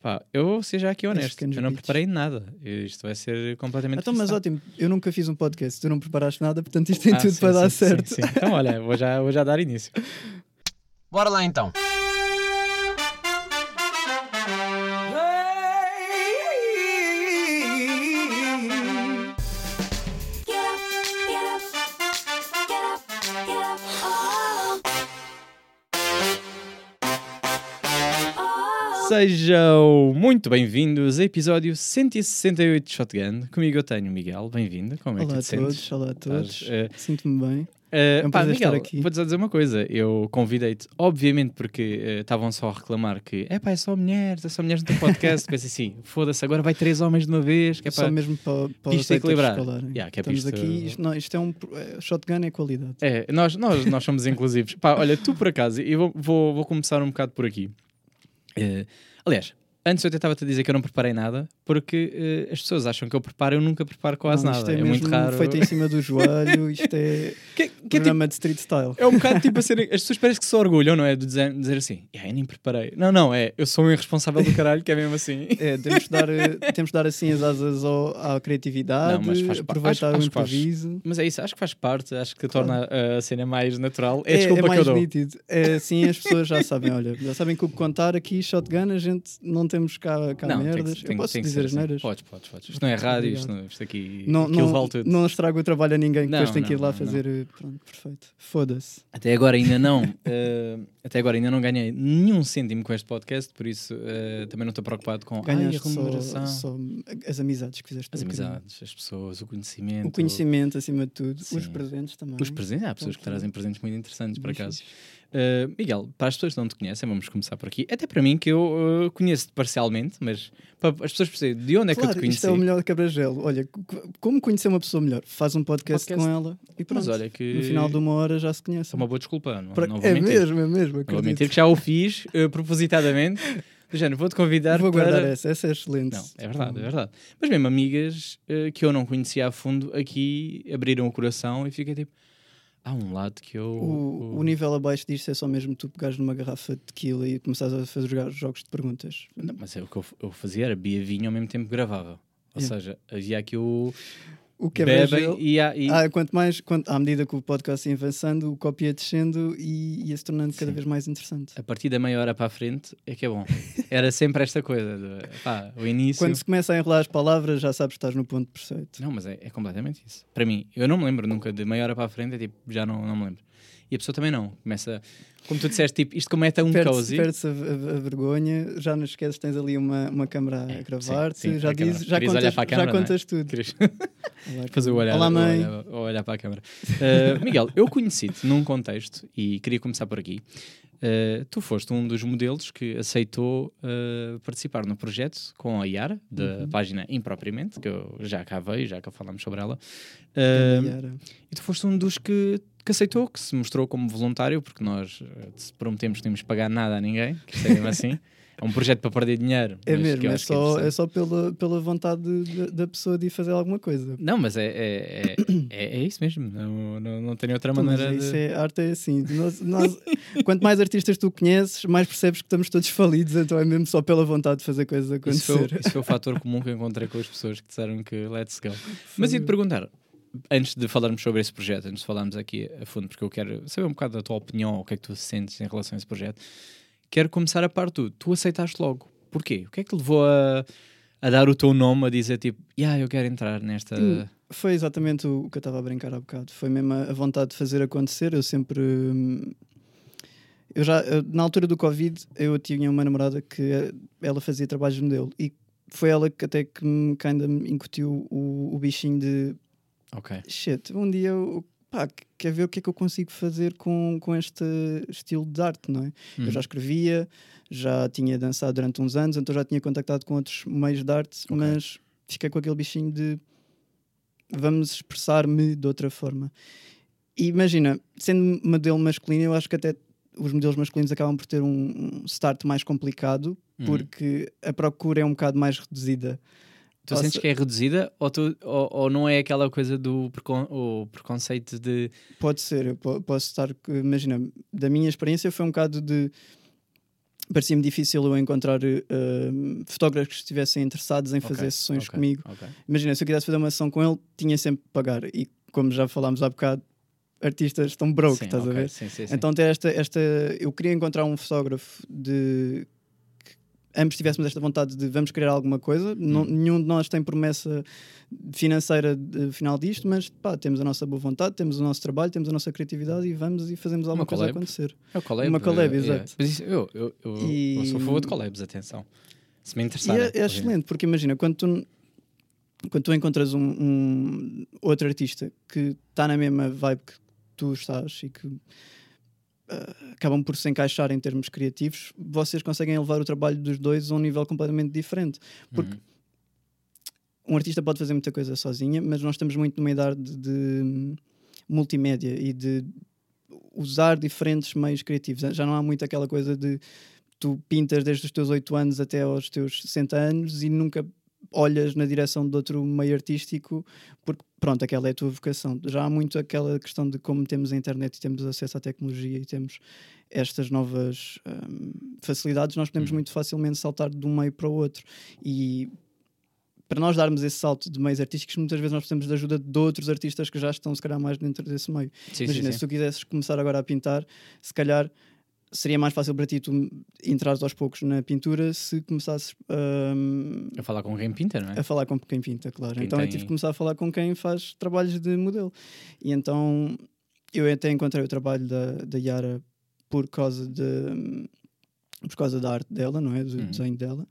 Pá, eu vou ser já aqui honesto. Eu não preparei nada. Isto vai ser completamente. Então, mas ótimo, eu nunca fiz um podcast, tu não preparaste nada, portanto isto tem Ah, tudo sim, para dar sim, sim, certo. sim. Então, olha, vou já, vou já dar início. Bora lá então. Sejam muito bem-vindos a episódio 168 de Shotgun. Comigo eu tenho o Miguel, bem-vindo. Como é que Olá a tu te sentes? todos, olá a todos. Eh, Sinto-me bem. eh, É um pá, Miguel, aqui. vou-te só dizer uma coisa. Eu convidei-te, obviamente, porque eh, estavam só a reclamar que é pá, é só mulheres, é só mulheres no teu podcast. Pensei assim, foda-se, agora vai três homens de uma vez. Que é Só mesmo para, para isto equilibrar. Yeah, que é Estamos isto- aqui, isto, não, isto é um. é, shotgun é qualidade. É, nós, nós, nós somos inclusivos. Pá, olha, tu por acaso, eu vou, vou, vou começar um bocado por aqui. Eh, aliás, antes eu tentava-te dizer que eu não preparei nada, porque eh, as pessoas acham que eu preparo, eu nunca preparo quase Não, nada. É, É, muito raro. feito em cima do joelho, isto é Que- que é, tipo, programa de street style. é um bocado tipo a ser. As pessoas parecem que se orgulham, não é? De dizer, dizer assim, "Yeah, eu nem preparei. Não, não, é. Eu sou um irresponsável do caralho, que é mesmo assim. É, temos de dar, eh, temos de dar assim as asas ao- à criatividade, Não, mas faz pa- aproveitar acho- o que faz. improviso. Mas é isso, acho que faz parte, acho que Claro. torna a cena mais natural. É, É, desculpa é que eu mais dou. nítido. É assim, as pessoas já sabem, olha, já sabem que o que contar aqui, shotgun, a gente não temos cá, cá Não, tem que- merdas. tem- Eu posso tem que dizer ser as assim. neiras. Podes, podes, podes. Isto não é rádio, isto, não, isto aqui. Não, não, vale tudo. não estrago o trabalho a ninguém que depois tem que ir lá fazer. eh, Pronto, perfeito. Foda-se. Até agora ainda não. eh, até agora ainda não ganhei nenhum cêntimo com este podcast, por isso eh, também não estou preocupado com ai, a remuneração. só, só as amizades que fizeste. As amizades, as pessoas, o conhecimento. O conhecimento, acima de tudo. Os Sim. presentes também. Os presentes, há pessoas que Pronto. trazem presentes muito interessantes, por acaso. Uh, Miguel, para as pessoas que não te conhecem, vamos começar por aqui. Até para mim, que eu uh, conheço-te parcialmente, mas para as pessoas perceberem de onde é que eu Claro, te conheci. isto é o melhor quebra-gelo. Olha, como conhecer uma pessoa melhor? Faz um podcast, Podcast. com ela e pronto. Mas olha que No final de uma hora já se conhece. é uma boa desculpa, não, Para- não vou é mentir. mesmo, é mesmo. Não vou acredito. mentir que já o fiz uh, propositadamente. Do género, vou-te convidar Vou para... guardar essa, essa é excelente. Não, é verdade, é verdade. Mas mesmo amigas uh, que eu não conhecia a fundo aqui abriram o coração e fiquei tipo, há um lado que eu... O, o nível abaixo disto é só mesmo tu pegares numa garrafa de tequila e começares a fazer jogar jogos de perguntas. Não, mas é o que eu, eu fazia era bebia vinho ao mesmo tempo gravava. Ou Yeah. seja, havia aqui o O quebra-gelo. bebem e, há- e Ah, quanto mais, quanto, à medida que o podcast ia avançando, o copy ia descendo e ia se tornando cada Sim. vez mais interessante. a partir da meia hora para a frente é que é bom. Era sempre esta coisa. De, pá, o início. Quando se começa a enrolar as palavras, já sabes que estás no ponto perfeito. Não, mas é, é completamente isso. Para mim, eu não me lembro nunca de meia hora para a frente, é tipo, já não, não me lembro. E a pessoa também não. Começa, como tu disseste, tipo, isto como é tão Perde-se cozy. perde-se a, a- vergonha, já não esqueces, tens ali uma, uma câmara É, a gravar-te, já, dizes, já, olhar contas, para a já câmara, não é? contas tudo. Querias Olá, fazer o olhar, Olá, mãe. o olhar, o olhar para a câmara. Uh, Miguel, eu conheci-te num contexto e queria começar por aqui. Uh, tu foste um dos modelos que aceitou uh, participar no projeto com a Yara, da Uhum. página Impropriamente, que eu já cá veio, já cá falámos sobre ela. Uh, e tu foste um dos que, que aceitou, que se mostrou como voluntário, porque nós se prometemos que não íamos pagar nada a ninguém, que isto é mesmo assim. É um projeto para perder dinheiro. É mesmo, é que só, é interessante. só pela, pela vontade de- de- da pessoa de ir fazer alguma coisa. Não, mas é, é, é, é, é isso mesmo. Não, não, não tenho outra mas maneira isso de. é, a arte é assim. Nós- nós- quanto mais artistas tu conheces, mais percebes que estamos todos falidos, então é mesmo só pela vontade de fazer coisas Isso acontecer. foi, isso foi o fator comum que eu encontrei com as pessoas que disseram que let's go. Mas ia te perguntar, antes de falarmos sobre esse projeto, antes de falarmos aqui a fundo, porque eu quero saber um bocado da tua opinião, o que é que tu sentes em relação a esse projeto, quero começar a par tu. Tu aceitaste logo. Porquê? O que é que levou a, a dar o teu nome, a dizer tipo, yeah, eu quero entrar nesta. Hum. Foi exatamente o que eu estava a brincar há bocado. Foi mesmo a, vontade de fazer acontecer. Eu sempre. hum, Eu já, na altura do Covid, eu tinha uma namorada que eh, ela fazia trabalhos de modelo e foi ela que até que me kinda me incutiu o, o bichinho de Ok. shit, um dia eu pá, quer ver o que é que eu consigo fazer com, com este estilo de arte, não é? Uhum. Eu já escrevia, já tinha dançado durante uns anos, então já tinha contactado com outros meios de arte, Ok. mas fiquei com aquele bichinho de vamos expressar-me de outra forma. E imagina, sendo modelo masculino, eu acho que até os modelos masculinos acabam por ter um um start mais complicado, Uhum. porque a procura é um bocado mais reduzida. Tu Ou sentes se- que é reduzida ou, tu, ou, ou não é aquela coisa do precon, o preconceito de. Pode ser, eu po- posso estar. Imagina, da minha experiência foi um bocado de. parecia-me difícil eu encontrar eh, fotógrafos que estivessem interessados em fazer Ok, sessões ok, comigo. ok. Imagina, se eu quisesse fazer uma sessão com ele, tinha sempre que pagar. E como já falámos há bocado, artistas estão broke, Sim, estás ok, a ver? Sim, sim. Então ter esta, esta. Eu queria encontrar um fotógrafo de. Ambos tivéssemos esta vontade de vamos criar alguma coisa. Não- Hum. nenhum de nós tem promessa financeira de final disto, mas pá, temos a nossa boa vontade, temos o nosso trabalho, temos a nossa criatividade e vamos e fazemos alguma Uma coisa collab. acontecer. É o collab. Uma collab, eh, exato. Mas isso, eu, eu, eu, E- eu sou a favor de collabs, atenção. Se me interessar. é, é excelente, porque imagina, quando tu, quando tu encontras um, um outro artista que está na mesma vibe que tu estás e que acabam por se encaixar em termos criativos, vocês conseguem levar o trabalho dos dois a um nível completamente diferente. Porque Uhum. um artista pode fazer muita coisa sozinha, mas nós estamos muito numa idade de, de multimédia e de usar diferentes meios criativos. Já não há muito aquela coisa de tu pintas desde os teus 8 anos até aos teus 60 anos e nunca olhas na direção de outro meio artístico porque pronto, aquela é a tua vocação. Já há muito aquela questão de como temos a internet e temos acesso à tecnologia e temos estas novas hum, facilidades, nós podemos Uhum. muito facilmente saltar de um meio para o outro. E para nós darmos esse salto de meios artísticos, muitas vezes nós precisamos de ajuda de outros artistas que já estão, se calhar, mais dentro desse meio. Sim, Imagina, sim, se sim. tu quisesses começar agora a pintar, se calhar seria mais fácil para ti tu entrares aos poucos na pintura se começasses hum, A falar com quem pinta, não é? a falar com quem pinta, claro. Quem então eu tem- tive que começar a falar com quem faz trabalhos de modelo. E então eu até encontrei o trabalho da, da Yara por causa de por causa da arte dela, não é? Do Uhum. desenho dela.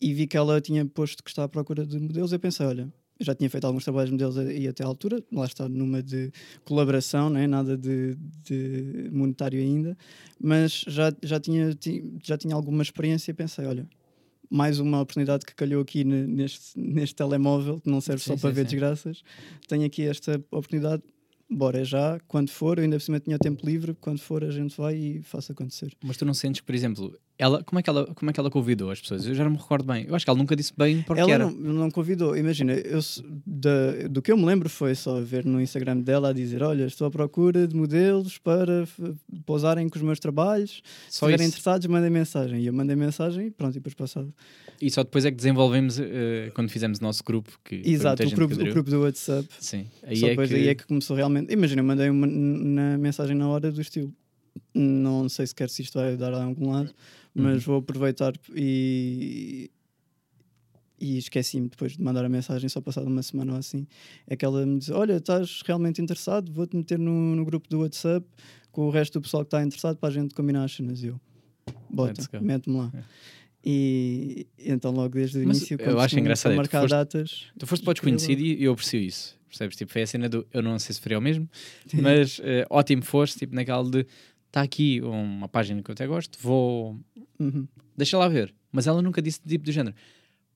E vi que ela tinha posto que está à procura de modelos. Eu pensei, olha, eu já tinha feito alguns trabalhos de modelos aí até à altura, lá está numa de colaboração, não é? nada de, de monetário ainda, mas já, já, tinha, ti- já tinha alguma experiência e pensei, olha, mais uma oportunidade que calhou aqui ne- neste, neste telemóvel, que não serve só Sim, para sim, ver sim. desgraças. Tenho aqui esta oportunidade, bora já, quando for, eu ainda por cima tinha tempo livre, quando for a gente vai e faça acontecer. Mas tu não sentes que, por exemplo, ela, como, é que ela, como é que ela convidou as pessoas? Eu já não me recordo bem. Eu acho que ela nunca disse bem porque ela era. não, não convidou, imagina, eu, da- do que eu me lembro foi só ver no Instagram dela a dizer: Olha, estou à procura de modelos para pousarem com os meus trabalhos. Se Só estiverem isso. interessados, mandem mensagem. E eu mandei mensagem e pronto, e depois passado. E só depois é que desenvolvemos eh, quando fizemos o nosso grupo. Que Exato, o grupo, o grupo do WhatsApp. Sim. Aí só é depois que... aí é que começou realmente. Imagina, eu mandei uma na mensagem na hora do estilo. Não sei sequer se isto vai dar a algum lado, mas Uhum. vou aproveitar e. E esqueci-me depois de mandar a mensagem, só passado uma semana ou assim. É que ela me diz: Olha, estás realmente interessado? Vou-te meter no, no grupo do WhatsApp com o resto do pessoal que está interessado para a gente combinar as cenas. E eu, bota, mete-me lá. É. E então, logo desde o Mas início, eu acho engraçado que tu marcar foste- datas. Tu foste para o desconhecido e eu aprecio isso. Percebes? Tipo, foi a cena do eu não sei se faria o mesmo, mas eh, ótimo foste, tipo, naquela de está aqui uma página que eu até gosto, vou. Uhum. Deixa lá ver. Mas ela nunca disse tipo do género.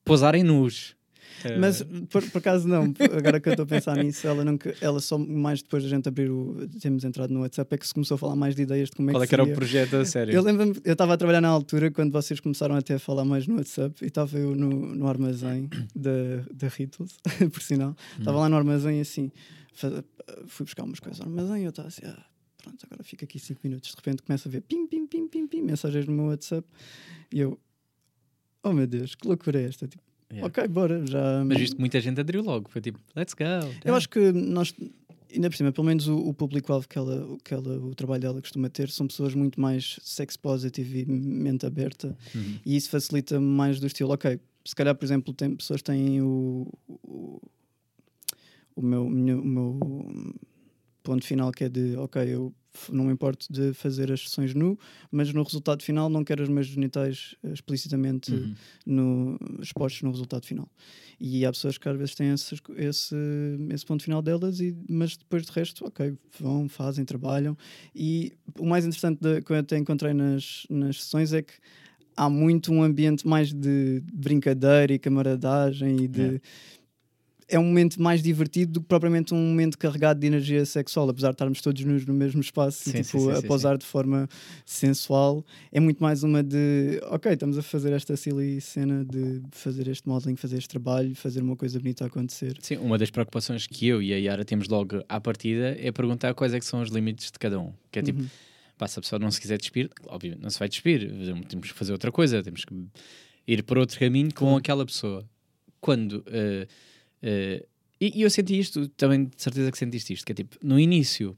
Posarem nus. Eh, Mas por, por acaso não, agora que eu estou a pensar nisso, ela nunca, ela só mais depois da gente abrir o. temos entrado no WhatsApp, é que se começou a falar mais de ideias de como é qual é que que era o projeto a sério? Eu lembro-me, eu estava a trabalhar na altura quando vocês começaram até a falar mais no WhatsApp e estava eu no, no armazém da, da Rittles, por sinal. Estava lá no armazém assim, fa- fui buscar umas coisas no armazém e eu estava assim, ah, pronto, agora fica aqui 5 minutos. De repente começo a ver pim, pim, pim, pim, pim, mensagens no meu WhatsApp e eu, oh meu Deus, que loucura é esta? Tipo, Yeah. ok, bora, já. Mas visto que muita gente aderiu logo. Foi tipo, let's go. Eu acho que nós, ainda por cima, pelo menos o, o público-alvo que ela, o que ela, o trabalho dela costuma ter, são pessoas muito mais sex positive e mente aberta, Uhum. e isso facilita mais do estilo, ok, se calhar, por exemplo, tem, pessoas têm o, o, o meu, o meu ponto final que é de, ok, eu não me importo de fazer as sessões nu, mas no resultado final não quero os meus genitais eh, explicitamente Uhum. no, expostos no resultado final. E há pessoas que às vezes têm esses- esse, esse ponto final delas, e, mas depois de resto, ok, vão, fazem, trabalham. E o mais interessante da- que eu até encontrei nas, nas sessões é que há muito um ambiente mais de brincadeira e camaradagem e de. Yeah. É um momento mais divertido do que propriamente um momento carregado de energia sexual, apesar de estarmos todos nus no mesmo espaço Sim, e tipo, sim, sim, a posar de forma sensual. É muito mais uma de ok, estamos a fazer esta silly cena de fazer este modeling, fazer este trabalho, fazer uma coisa bonita acontecer. Sim, uma das preocupações que eu e a Yara temos logo à partida é perguntar quais é que são os limites de cada um. Que é tipo, Uhum. Pá, se a pessoa não se quiser despir, obviamente não se vai despir. Temos que fazer outra coisa, temos que ir por outro caminho com aquela pessoa. Quando. eh, eh, e, e eu senti isto, também de certeza que sentiste isto, que é tipo, no início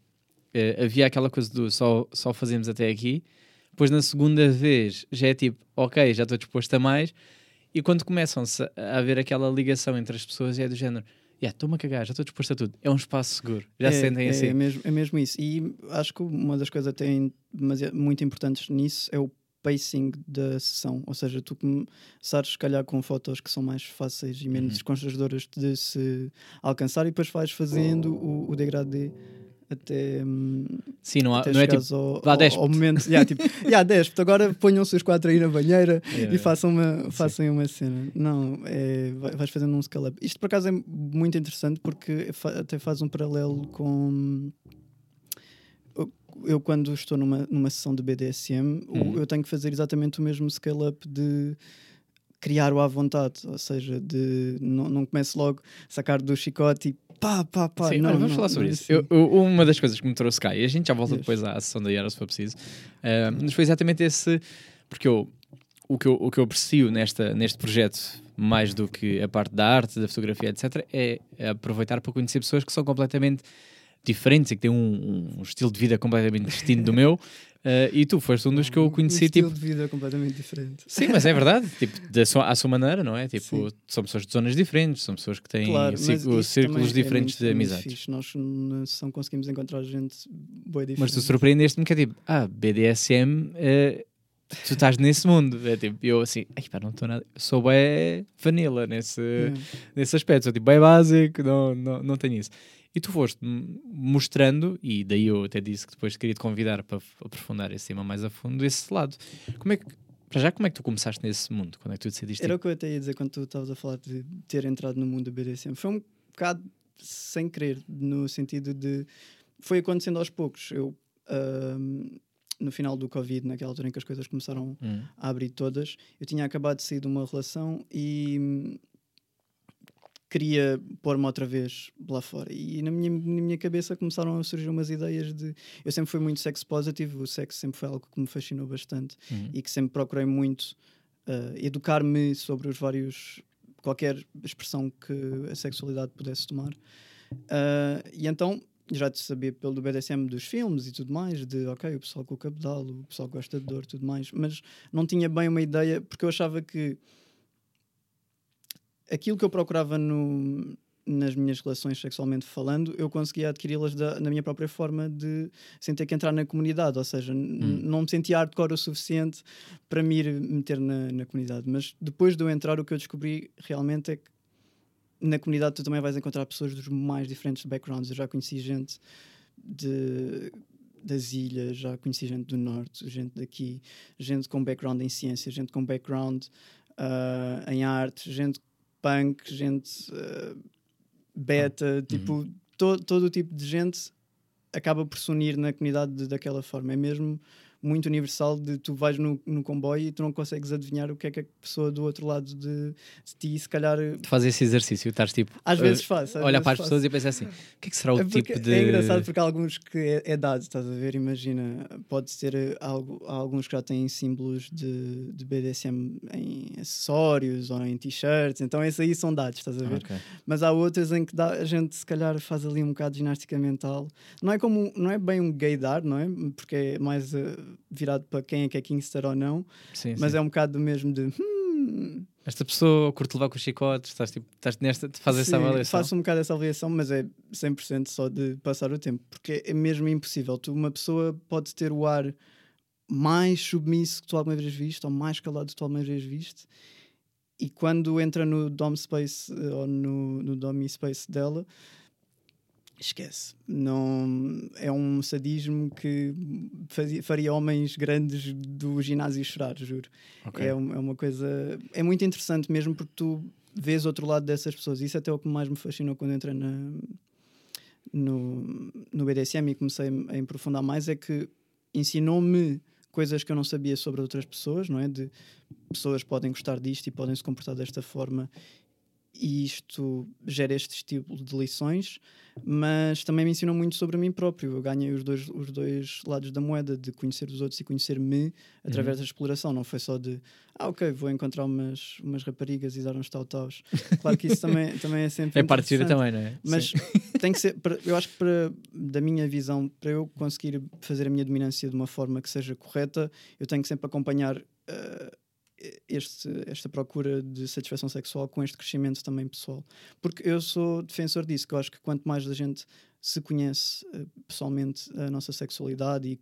eh, havia aquela coisa do só, só fazemos até aqui, depois na segunda vez já é tipo, ok, já estou disposto a mais, e quando começam-se a haver aquela ligação entre as pessoas, é do género, yeah, estou-me a cagar, já estou disposto a tudo, é um espaço seguro, já se é, sentem é, assim. É mesmo, é mesmo isso. E acho que uma das coisas até muito importantes nisso é o pacing da sessão. Ou seja, tu começares, se calhar, com fotos que são mais fáceis e menos Uhum. constrangedoras de se alcançar e depois vais fazendo o, o degradê até, hum, Sim, não, há, até não é tipo, ao, vá, ao, ao momento. Yeah, tipo, yeah, despe agora ponham-se os quatro aí na banheira Yeah, e façam uma, façam uma cena. Não, é, vai- vais fazendo um scale-up. Isto por acaso é muito interessante porque fa- até faz um paralelo com. Eu- quando estou numa, numa sessão de BDSM, Uhum. eu tenho que fazer exatamente o mesmo scale-up de criar o à vontade, ou seja, de não, não começo logo a sacar do chicote e pá, pá, pá. Sim, não, vamos não, falar sobre isso. assim. Eu- eu- uma das coisas que me trouxe cá, e a gente já volta Yes. depois à sessão da Yara se for preciso, mas foi exatamente esse. Porque eu, o, que eu, o que eu aprecio nesta, neste projeto, mais do que a parte da arte, da fotografia, etc., é aproveitar para conhecer pessoas que são completamente diferentes e que têm um, um estilo de vida completamente distinto do meu. ah, e tu foste um dos que eu Um conheci, estilo tipo, de vida completamente diferente. Sim, mas é verdade, tipo, da sua, à sua maneira, não é? Tipo, Sim. são pessoas de zonas diferentes, são pessoas que têm Claro, círculos, é diferentes muito- de é muito amizades. fixe. Nós na sessão conseguimos encontrar gente boa diferente. Mas tu surpreendeste-me que é tipo, ah, BDSM, eh, tu estás nesse mundo. É tipo, eu assim, ai pá, não estou nada. Sou bem vanilla nesse, Yeah. nesse aspecto, sou tipo, bem básico, não, não, não tenho isso. E tu foste mostrando, e daí eu até disse que depois queria te convidar para aprofundar esse tema mais a fundo, esse lado. Como é que, para já, como é que tu começaste nesse mundo? Quando é que tu decidiste? Era ir? o que eu até ia dizer quando tu estavas a falar de ter entrado no mundo do BDSM. Foi um bocado sem querer, no sentido de. Foi acontecendo aos poucos. Eu, ahm, no final do Covid, naquela altura em que as coisas começaram Hum, a abrir todas, eu tinha acabado de sair de uma relação e queria pôr-me outra vez lá fora. E na minha, na minha cabeça começaram a surgir umas ideias de. Eu sempre fui muito sex positive, o sexo sempre foi algo que me fascinou bastante uhum. e que sempre procurei muito uh, educar-me sobre os vários. qualquer expressão que a sexualidade pudesse tomar. Uh, e então já te sabia pelo BDSM dos filmes e tudo mais, de ok, o pessoal com o cabedal, o pessoal gosta de dor e tudo mais, mas não tinha bem uma ideia, porque eu achava que aquilo que eu procurava no, nas minhas relações sexualmente falando, eu conseguia adquiri-las na minha própria forma de sem ter que entrar na comunidade, ou seja, Hum. não me sentia hardcore o suficiente para me ir meter na, na comunidade. Mas depois de eu entrar, o que eu descobri realmente é que na comunidade tu também vais encontrar pessoas dos mais diferentes backgrounds. Eu já conheci gente de, das ilhas, já conheci gente do norte, gente daqui, gente com background em ciência, gente com background ah, em arte, gente punk, gente ah, beta, tipo, to- todo o tipo de gente acaba por se unir na comunidade de- daquela forma. É mesmo muito universal de tu vais no, no comboio e tu não consegues adivinhar o que é que a pessoa do outro lado de, de ti, se calhar, Tu fazes esse exercício, estás tipo. às a- vezes faz. às olhar vezes para as faço. pessoas e pensar assim: o que é que será o É porque tipo de. É engraçado porque há alguns que é, é dado, estás a ver? Imagina, pode ser eh, algo, há alguns que já têm símbolos de, de BDSM em acessórios ou em t-shirts, então esses aí são dados, estás a ver? Ok. Mas há outras em que dá- a gente se calhar faz ali um bocado de ginástica mental. Não é como não é bem um gaydar, não é? Porque é mais eh, virado para quem é que é Kingster ou não, Sim, mas sim. é um bocado do mesmo de hum, Esta pessoa curte levar com os chicotes, estás, tipo, estás nesta, faz essa avaliação. Faço um bocado essa avaliação, mas é 100% só de passar o tempo, porque é mesmo impossível. Tu, uma pessoa pode ter o ar mais submisso que tu alguma vez viste, ou mais calado que tu alguma vez viste, e quando entra no Dom Space eh, ou no, no Domi Space dela, esquece. Não, é um sadismo que fazia, faria homens grandes do ginásio chorar, juro. Ok. É, é uma coisa. É muito interessante mesmo porque tu vês outro lado dessas pessoas. Isso até é o que mais me fascinou quando entrei na, no, no BDSM e comecei a aprofundar mais. É que ensinou-me coisas que eu não sabia sobre outras pessoas, não é? De pessoas podem gostar disto e podem se comportar desta forma. E isto gera este tipo de lições, mas também me ensinou muito sobre mim próprio. Eu ganhei os dois, os dois lados da moeda, de conhecer os outros e conhecer-me através da exploração. Não foi só de, ah, ok, vou encontrar umas, umas raparigas e dar uns tau-taus. Claro que isso também, também é sempre. É interessante. também, não é? Mas Sim. tem que ser, para- eu acho que para, da minha visão, para eu conseguir fazer a minha dominância de uma forma que seja correta, eu tenho que sempre acompanhar eh, este, esta procura de satisfação sexual com este crescimento também pessoal. Porque eu sou defensor disso, que eu acho que quanto mais a gente se conhece eh, pessoalmente a nossa sexualidade e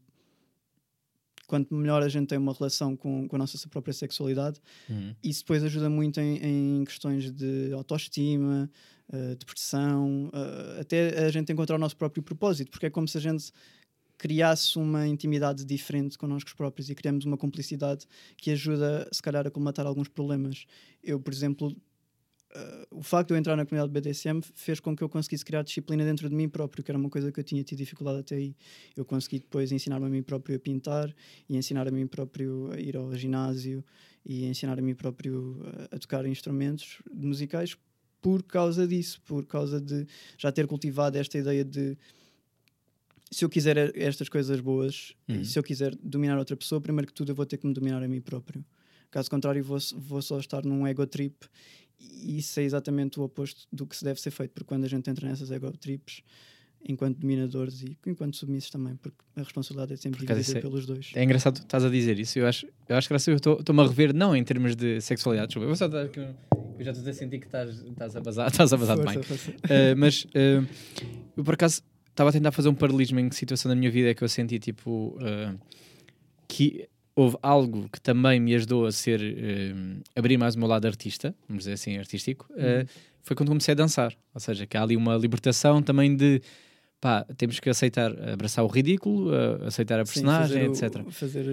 quanto melhor a gente tem uma relação com, com a nossa própria sexualidade, Uhum. isso depois ajuda muito em, em questões de autoestima, eh, depressão, eh, até a gente encontrar o nosso próprio propósito, porque é como se a gente criasse uma intimidade diferente connosco próprios e criamos uma cumplicidade que ajuda, se calhar, a colmatar alguns problemas. Eu, por exemplo, eh, o facto de eu entrar na comunidade BDSM fez com que eu conseguisse criar disciplina dentro de mim próprio, que era uma coisa que eu tinha tido dificuldade até aí. Eu consegui depois ensinar-me a mim próprio a pintar e ensinar a mim próprio a ir ao ginásio e ensinar a mim próprio a tocar instrumentos musicais por causa disso, por causa de já ter cultivado esta ideia de se eu quiser estas coisas boas Uhum. e se eu quiser dominar outra pessoa, primeiro que tudo eu vou ter que me dominar a mim próprio. Caso contrário, vou, vou só estar num ego trip e isso é exatamente o oposto do que se deve ser feito, porque quando a gente entra nessas ego trips, enquanto dominadores e enquanto submissos também, porque a responsabilidade é sempre dividida é- pelos dois. É engraçado estás a dizer isso. Eu acho, eu acho que eu estou- estou-me a rever, não em termos de sexualidade, desculpa. Eu, só dar eu já estou a sentir que estás, estás a bazar, estás a Força, bem. Uh, mas uh, eu por acaso estava a tentar fazer um paralelismo em que situação da minha vida é que eu senti tipo uh, que houve algo que também me ajudou a ser uh, abrir mais o meu lado artista, vamos dizer assim, artístico, uh, foi quando comecei a dançar. Ou seja, que há ali uma libertação também de pá, temos que aceitar, abraçar o ridículo, uh, aceitar a Sim, personagem, fazer etc. O, fazer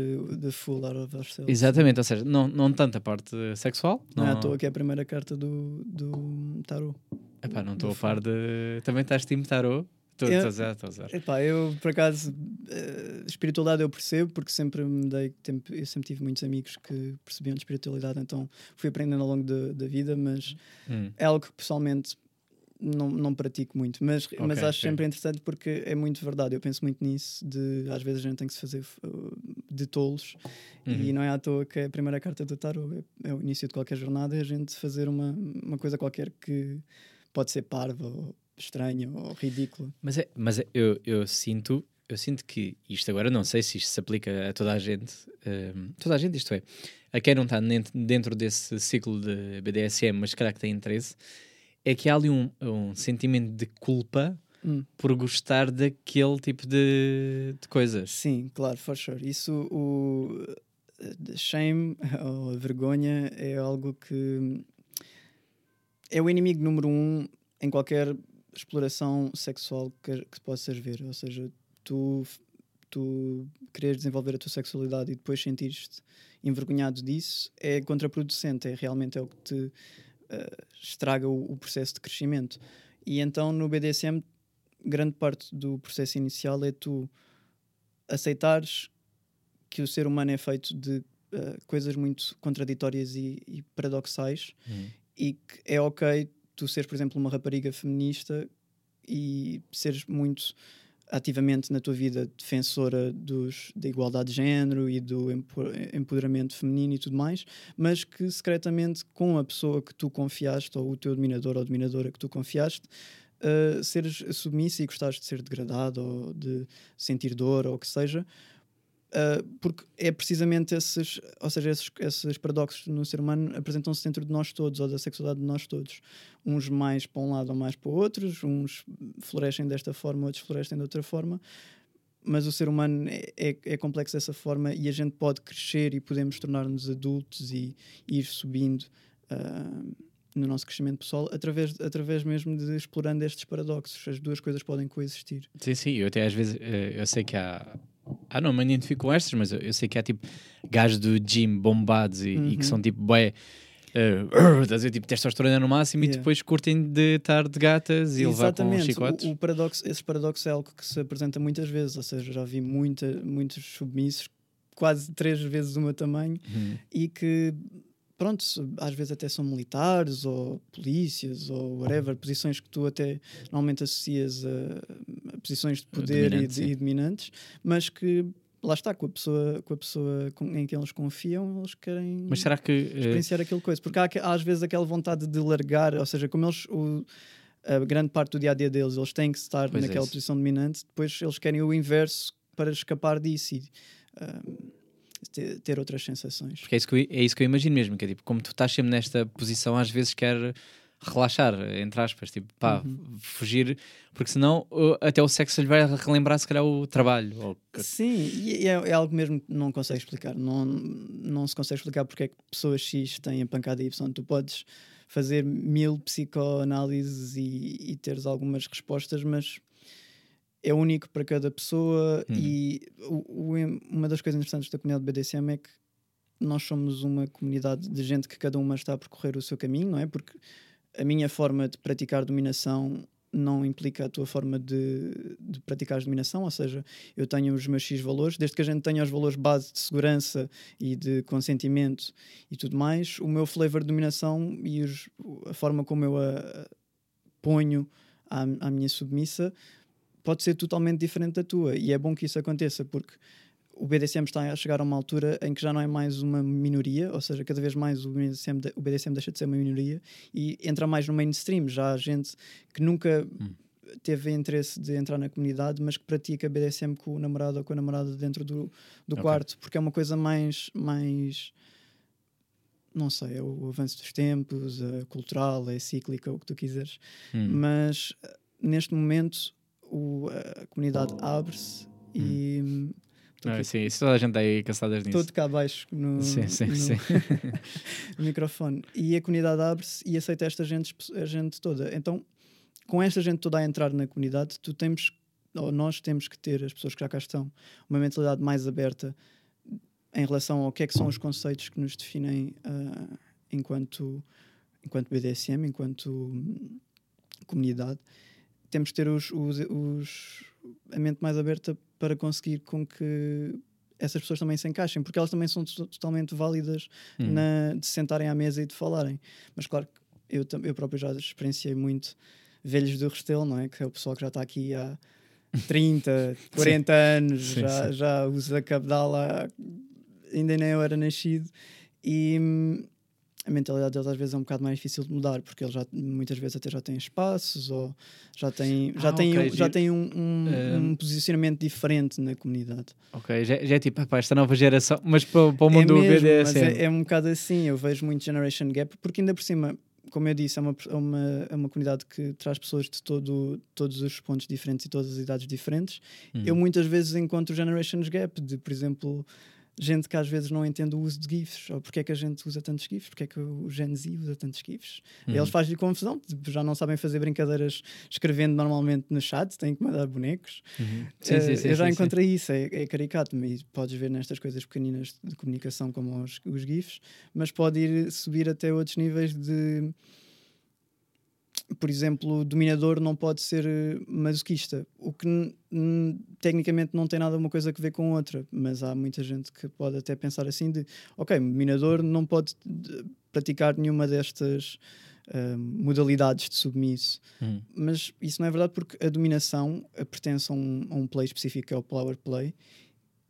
the full out of ourselves. Exatamente, ou seja, não, não tanto a parte sexual. Não é à não- toa que é a primeira carta do, do tarot. Epá, não estou a par de. Também estás time tarot? Estou a usar, estou a usar. Epá, eu por acaso, eh, espiritualidade eu percebo, porque sempre me dei tempo, eu sempre tive muitos amigos que percebiam de espiritualidade, então fui aprendendo ao longo da, da vida, mas Hum. é algo que pessoalmente não, não pratico muito, mas, mas Ok, acho ok. sempre interessante porque é muito verdade. Eu penso muito nisso, de às vezes a gente tem que se fazer uh, de tolos, e Uhum. não é à toa que é a primeira carta do tarot, é, é o início de qualquer jornada, é a gente fazer uma, uma coisa qualquer que pode ser parva, ou estranha, ou ridícula. Mas, é, mas é- eu, eu sinto eu sinto que isto agora não sei se isto se aplica a toda a gente, hum, toda a gente, isto é, a quem não está dentro desse ciclo de BDSM, mas calhar que tem interesse, é que há ali um, um sentimento de culpa Hum. por gostar daquele tipo de, de coisas. Sim, claro, for sure. Isso, o the shame ou a vergonha é algo que é o inimigo número um em qualquer exploração sexual que, que possas ver. Ou seja, tu, tu quereres desenvolver a tua sexualidade e depois sentires-te envergonhado disso é contraproducente, é realmente é o que te eh, estraga o, o processo de crescimento. E então no BDSM, grande parte do processo inicial é tu aceitares que o ser humano é feito de eh, coisas muito contraditórias e, e paradoxais Hum. e que é ok tu seres, por exemplo, uma rapariga feminista e seres muito ativamente na tua vida defensora dos, da igualdade de género e do empo- empoderamento feminino e tudo mais, mas que secretamente com a pessoa que tu confiaste ou o teu dominador ou dominadora que tu confiaste uh, seres submissa e gostares de ser degradado ou de sentir dor ou o que seja, uh, porque é precisamente esses, ou seja, esses, esses paradoxos no ser humano apresentam-se dentro de nós todos ou da sexualidade de nós todos. Uns mais para um lado ou mais para outros, uns florescem desta forma, outros florescem de outra forma. Mas o ser humano é, é, é complexo dessa forma e a gente pode crescer e podemos tornar-nos adultos e, ir subindo uh, no nosso crescimento pessoal através, através mesmo de explorando estes paradoxos. As duas coisas podem coexistir. Sim, sim, eu até às vezes eh, eu sei que há. Ah, não me identifico com estas, mas eu, eu sei que há tipo gajos do gym bombados e, e que Uhum. são tipo bué. estás a ver, tipo testosterona no máximo e Yeah. depois curtem de estar de gatas e levar com Exatamente. chicotes. O, o paradoxo, esse paradoxo é algo que se apresenta muitas vezes, ou seja, já vi muita, muitos submissos, quase três vezes o meu tamanho, Uhum. e que pronto, às vezes até são militares ou polícias ou whatever, posições que tu até normalmente associas a, a posições de poder Dominantes, e, de- e dominantes, mas que lá está, com a pessoa, com a pessoa em que eles confiam, eles querem Mas será que. eh, experienciar aquele coisa. Porque há, há às vezes aquela vontade de largar, ou seja, como eles. O, a grande parte do dia a dia deles, eles têm que estar Pois é naquela isso. posição dominante, depois eles querem o inverso para escapar disso e ah, ter, ter outras sensações. Porque é isso, que eu, é isso que eu imagino mesmo, que é tipo, como tu estás sempre nesta posição, às vezes quer relaxar, entre aspas, tipo, pá, Uhum. fugir, porque senão até o sexo lhe vai relembrar se calhar o trabalho. Ou... Sim, e é, é algo mesmo que não consegue explicar. Não, não se consegue explicar porque é que pessoas X têm a pancada Y. Tu podes fazer mil psicoanálises e, e teres algumas respostas, mas é único para cada pessoa. Uhum. E o- o- uma das coisas interessantes da comunidade BDSM é que nós somos uma comunidade de gente que cada uma está a percorrer o seu caminho, não é? Porque a minha forma de praticar dominação não implica a tua forma de, de praticar dominação, ou seja, eu tenho os meus X valores, desde que a gente tenha os valores base de segurança e de consentimento e tudo mais, o meu flavor de dominação e os- a forma como eu a ponho à, à minha submissa pode ser totalmente diferente da tua. E é bom que isso aconteça, porque o BDSM está a chegar a uma altura em que já não é mais uma minoria, ou seja, cada vez mais o BDSM, o BDSM deixa de ser uma minoria e entra mais no mainstream. Já há gente que nunca teve interesse de entrar na comunidade, mas que pratica BDSM com o namorado ou com a namorada dentro do, do Ok. quarto, porque é uma coisa mais, mais não sei, é o avanço dos tempos, é cultural, é cíclica, o que tu quiseres. Hum. Mas eh, neste momento o- a comunidade abre-se e hum, estou Ah, aqui sim, isso toda a gente está aí cansadas nisso. todo cá abaixo no, Sim, sim, no- sim. no microfone. E a comunidade abre-se e aceita esta gente, a gente toda. Então, com esta gente toda a entrar na comunidade, tu temos, ou nós temos que ter, as pessoas que já cá estão, uma mentalidade mais aberta em relação ao que é que são os conceitos que nos definem ah, enquanto, enquanto BDSM, enquanto hum, comunidade. Temos que ter os, os, os- a mente mais aberta para conseguir com que essas pessoas também se encaixem, porque elas também são to- totalmente válidas Hum. na- de sentarem à mesa e de falarem. Mas claro que eu, eu próprio já experienciei muito velhos do Restelo, não é? Que é o pessoal que já está aqui há 30, 40 anos, Sim, já, sim. já usa cabedal há- ainda nem eu era nascido. E hum, a mentalidade deles às vezes é um bocado mais difícil de mudar, porque eles já, muitas vezes até já têm espaços ou já têm, já Ah, têm, ok, já giro. têm um, um- um posicionamento diferente na comunidade. Ok, já, já é tipo, pá, esta nova geração, mas para, para o mundo é do mesmo, mas BDSM. é, é um bocado assim. Eu vejo muito Generation Gap, porque ainda por cima, como eu disse, é uma, é uma, é uma comunidade que traz pessoas de todo, todos os pontos diferentes e todas as idades diferentes. Hum. Eu muitas vezes encontro Generations Gap, de por exemplo, gente que às vezes não entende o uso de GIFs, ou porque é que a gente usa tantos GIFs, porque é que o Gen Z usa tantos GIFs. Uhum. Eles fazem confusão, tipo, já não sabem fazer brincadeiras escrevendo normalmente no chat, têm que mandar bonecos. Uhum. Sim, Eh, sim, sim, eu já encontrei isso, é, é caricato, mas podes ver nestas coisas pequeninas de comunicação como os, os GIFs, mas pode ir subir até outros níveis de. Por exemplo, o dominador não pode ser eh, masoquista, o que tecnicamente não tem nada uma coisa a ver com outra, mas há muita gente que pode até pensar assim de ok, dominador não pode de- praticar nenhuma destas ah, modalidades de submisso Hum. mas isso não é verdade porque a dominação pertence a um, a um play específico que é o power play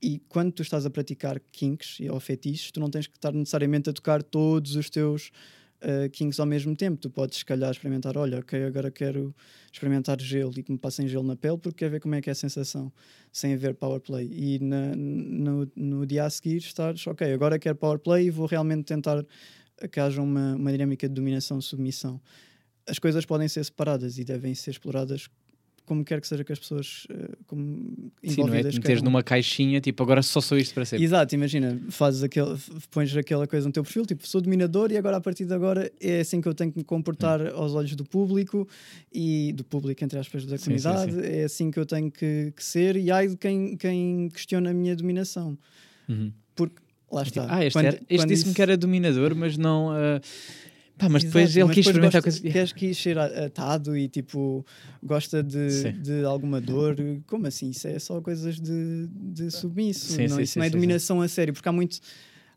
e quando tu estás a praticar kinks ou fetiches tu não tens que estar necessariamente a tocar todos os teus eh, kinks ao mesmo tempo. Tu podes se calhar experimentar olha ok agora quero experimentar gelo e que me passem gelo na pele porque quer ver como é que é a sensação? Sem haver power play. E na- no, no dia a seguir estares ok agora quero power play e vou realmente tentar que haja uma, uma dinâmica de dominação-submissão. As coisas podem ser separadas e devem ser exploradas como quer que seja que as pessoas eh, como Sim, não é envolvidas meteres numa caixinha, tipo, agora só sou isto para sempre. Exato, imagina, fazes aquele, pões aquela coisa no teu perfil, tipo, sou dominador e agora a partir de agora é assim que eu tenho que me comportar aos olhos do público e do público, entre aspas, da Hum. Sim, sim, comunidade, é assim que eu tenho que, que ser e ai de quem, quem questiona a minha dominação. Uhum. Porque lá Tipo, está. ah, este, quando- este disse-me isso- que era dominador, mas não. ah, Pá, mas depois Exato, ele mas quis depois experimentar gosta- coisas. Queres quis ser atado e tipo gosta de, Sim. de alguma dor? Como assim? Isso é só coisas de, de submisso, Sim, não, sim, isso não é dominação a sério, porque há muito.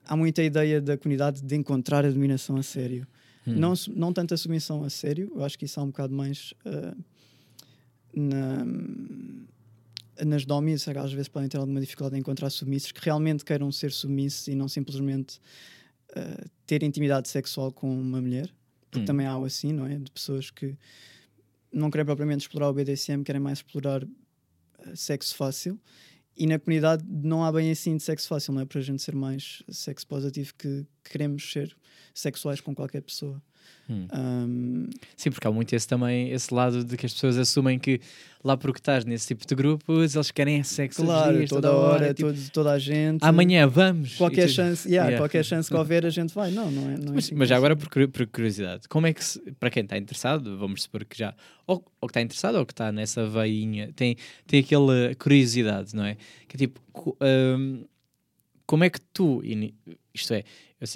há muita ideia da comunidade de encontrar a dominação a sério. Hum. Não, não tanto a submissão a sério, eu acho que isso há um bocado mais ah, na, nas domis, às vezes podem ter alguma dificuldade em encontrar submissos que realmente queiram ser submissos e não simplesmente ah, ter intimidade sexual com uma mulher. Porque Hum. também há o assim, não é? De pessoas que não querem propriamente explorar o BDSM, querem mais explorar ah, sexo fácil. E na comunidade não há bem assim de sexo fácil, não é? Para a gente ser mais sexo positivo que queremos ser sexuais com qualquer pessoa. Hum. Ahm, Sim, porque há muito esse também, esse lado de que as pessoas assumem que lá porque estás nesse tipo de grupos, eles querem sexo claro, dias, toda, hora, tipo, todo- toda a gente. amanhã vamos. Qualquer tu- chance, yeah, Yeah. qualquer chance que houver, a gente vai. Não, não é. Não é Mas, já agora, por, por curiosidade, como é que, se- para quem está interessado, vamos supor que já, ou, ou que está interessado, ou que está nessa veinha, tem, tem aquela curiosidade, não é? Que é tipo, hum, como é que tu, isto é,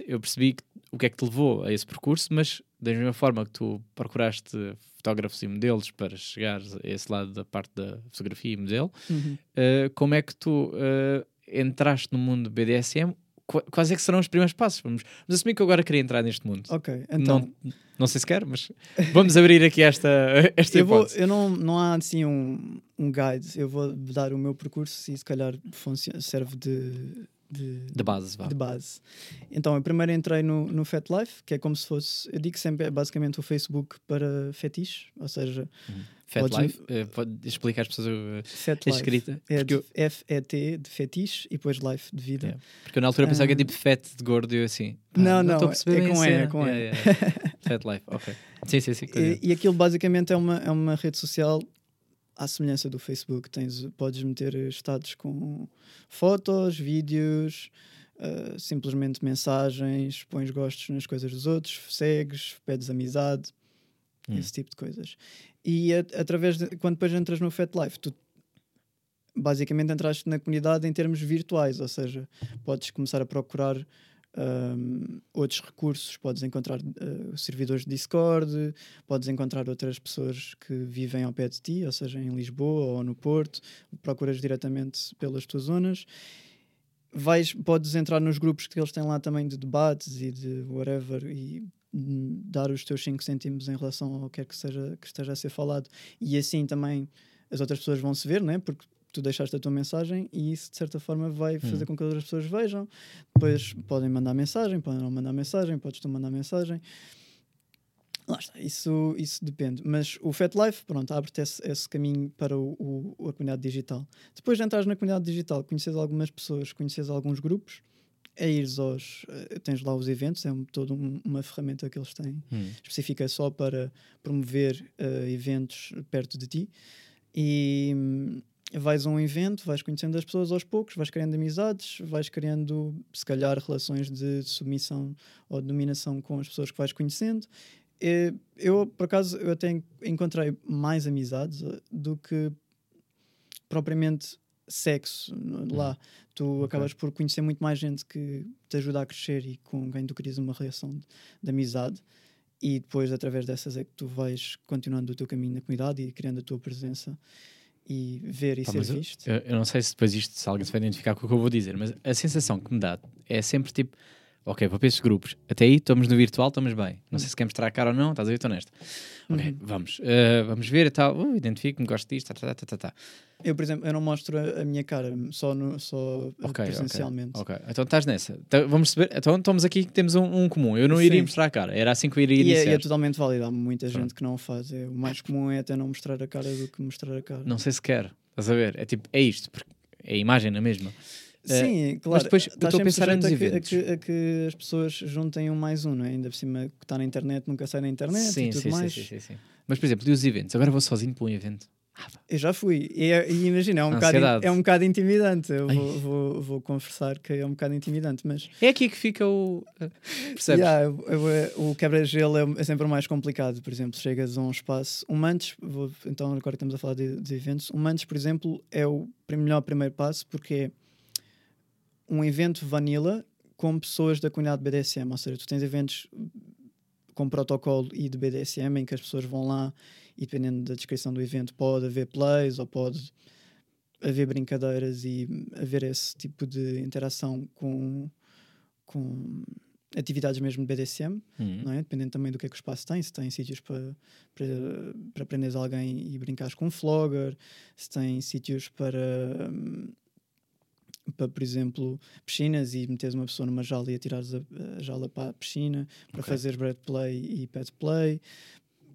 eu, percebi que- o que é que te levou a esse percurso, mas da mesma forma que tu procuraste fotógrafos e modelos para chegar a esse lado da parte da fotografia e modelo, Uhum. Uh, como é que tu uh, entraste no mundo do BDSM? Qu- Quais é que serão os primeiros passos? Vamos, vamos assumir que eu agora queria entrar neste mundo. Ok, então. Não, não sei se quer, mas vamos abrir aqui esta, esta eu, vou, hipótese. eu não, não há assim um, um guide. Eu vou dar o meu percurso e se calhar serve de, de, De base, vá. de base. Então, eu primeiro entrei no, no Fat Life, que é como se fosse, eu digo sempre, é basicamente o Facebook para fetiches, ou seja, Fat podes- Life, uh, pode explicar às pessoas uh, a escrita? É eu, de F-E-T de fetiche e depois life de vida. Yeah. porque eu na altura pensava que é Ah. tipo fat de gordo e eu assim. pá, Não, não, é a com E, é com E. Yeah, yeah. Fat Life, ok. Sim, sim, sim. E, e aquilo basicamente é uma, é uma rede social à semelhança do Facebook. Tens, podes meter estados com fotos, vídeos, ah, simplesmente mensagens, pões gostos nas coisas dos outros, segues, pedes amizade, Hum. esse tipo de coisas. E a- através de, quando depois entras no Fat Life, tu basicamente entraste na comunidade em termos virtuais, ou seja, podes começar a procurar ahm, outros recursos, podes encontrar ah, servidores de Discord, podes encontrar outras pessoas que vivem ao pé de ti, ou seja, em Lisboa ou no Porto, procuras diretamente pelas tuas zonas. Vais, podes entrar nos grupos que eles têm lá também de debates e de whatever e dar os teus 5 cêntimos em relação ao que é que, seja, que esteja a ser falado e assim também as outras pessoas vão se ver, não é? Porque tu deixaste a tua mensagem e isso de certa forma vai fazer com que as outras pessoas vejam. Depois podem mandar mensagem, podem não mandar mensagem, podes tu mandar mensagem. Lá está, isso, isso depende. Mas o Fat Life, pronto, abre-te esse, esse caminho para o, o- a comunidade digital. Depois de entrares na comunidade digital, conheces algumas pessoas, conheces alguns grupos, é ires aos. eh, tens lá os eventos, é um, toda um- uma ferramenta que eles têm Hum. específica só para promover eh, eventos perto de ti. E hum, vais a um evento, vais conhecendo as pessoas aos poucos, vais criando amizades, vais criando, se calhar, relações de submissão ou de dominação com as pessoas que vais conhecendo. Eu, por acaso, eu até en- encontrei mais amizades eh, do que propriamente sexo n- lá. Tu acabas por conhecer muito mais gente que te ajuda a crescer e com quem tu crias uma relação de, de amizade. E depois, através dessas, é que tu vais continuando o teu caminho na comunidade e criando a tua presença e ver e Pá, ser visto. Eu, eu não sei se depois isto, se alguém se vai identificar com o que eu vou dizer, mas a sensação que me dá é sempre tipo, ok, vou para estes grupos, até aí estamos no virtual, estamos bem. Não sei se quer mostrar a cara ou não, estás a ver, estou nesta. Ok, Uhum. vamos, eh, vamos ver e tal, uh, identifico-me, gosto disto, tá, tá, tá, tá, tá. Eu, por exemplo, eu não mostro a, minha cara, só, no, só eh, Ok, presencialmente. Ok, então estás nessa. Então, vamos perceber, então estamos aqui que temos um, um comum. Eu não iria Sim. mostrar a cara, era assim que eu iria E é, iniciar. e é totalmente válido, há muita Pronto. gente que não o faz. É, o mais comum é até não mostrar a cara do que mostrar a cara. Não sei se quer, estás a ver? É tipo, é isto, porque é a imagem na mesma. Sim, claro. depois eu estás estou a pensar sujeito a que, a, eventos. que, a que as pessoas juntem um mais um, não é? Ainda por cima que está na internet nunca sai na internet sim, e tudo sim, mais. sim, sim, sim, sim. Mas, por exemplo, e os eventos? Agora vou sozinho para um evento. Ah. Eu já fui. E, é- e imagina, é um, bocado, é um bocado intimidante. Eu vou, vou, vou confessar que é um bocado intimidante, mas É aqui que fica o. eh, Percebes? Yeah, eu- eu- o quebra-gelo é, é sempre o mais complicado. Por exemplo, chegas a um espaço. Um Mantes, vou- então agora estamos a falar de, de eventos, um Mantes, por exemplo, é o melhor primeiro passo porque é um evento vanilla com pessoas da comunidade BDSM. Ou seja, tu tens eventos com protocolo e de BDSM em que as pessoas vão lá e dependendo da descrição do evento pode haver plays ou pode haver brincadeiras e haver esse tipo de interação com, com atividades mesmo de BDSM, Hum. não é? Dependendo também do que é que o espaço tem, se tem sítios para, para, para prenderes alguém e brincares com um flogger, se tem sítios para, hum, para, por exemplo, piscinas e meteres uma pessoa numa jaula e atirares a, a jaula para a piscina, para Ok. fazeres bread play e pet play.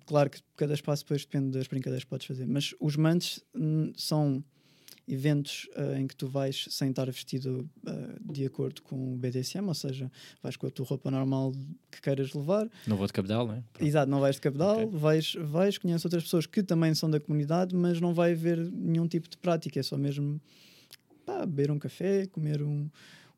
Claro que cada espaço depois depende das brincadeiras que podes fazer, mas os mantes hum, são eventos ah, em que tu vais sem estar vestido ah, de acordo com o BDSM, ou seja, vais com a tua roupa normal que queiras levar, Não vou de cabedal, não é? Pronto. Exato, não vais de cabedal, Ok. vais, vais, conheces outras pessoas que também são da comunidade, mas não vai haver nenhum tipo de prática, é só mesmo pá, beber um café, comer um,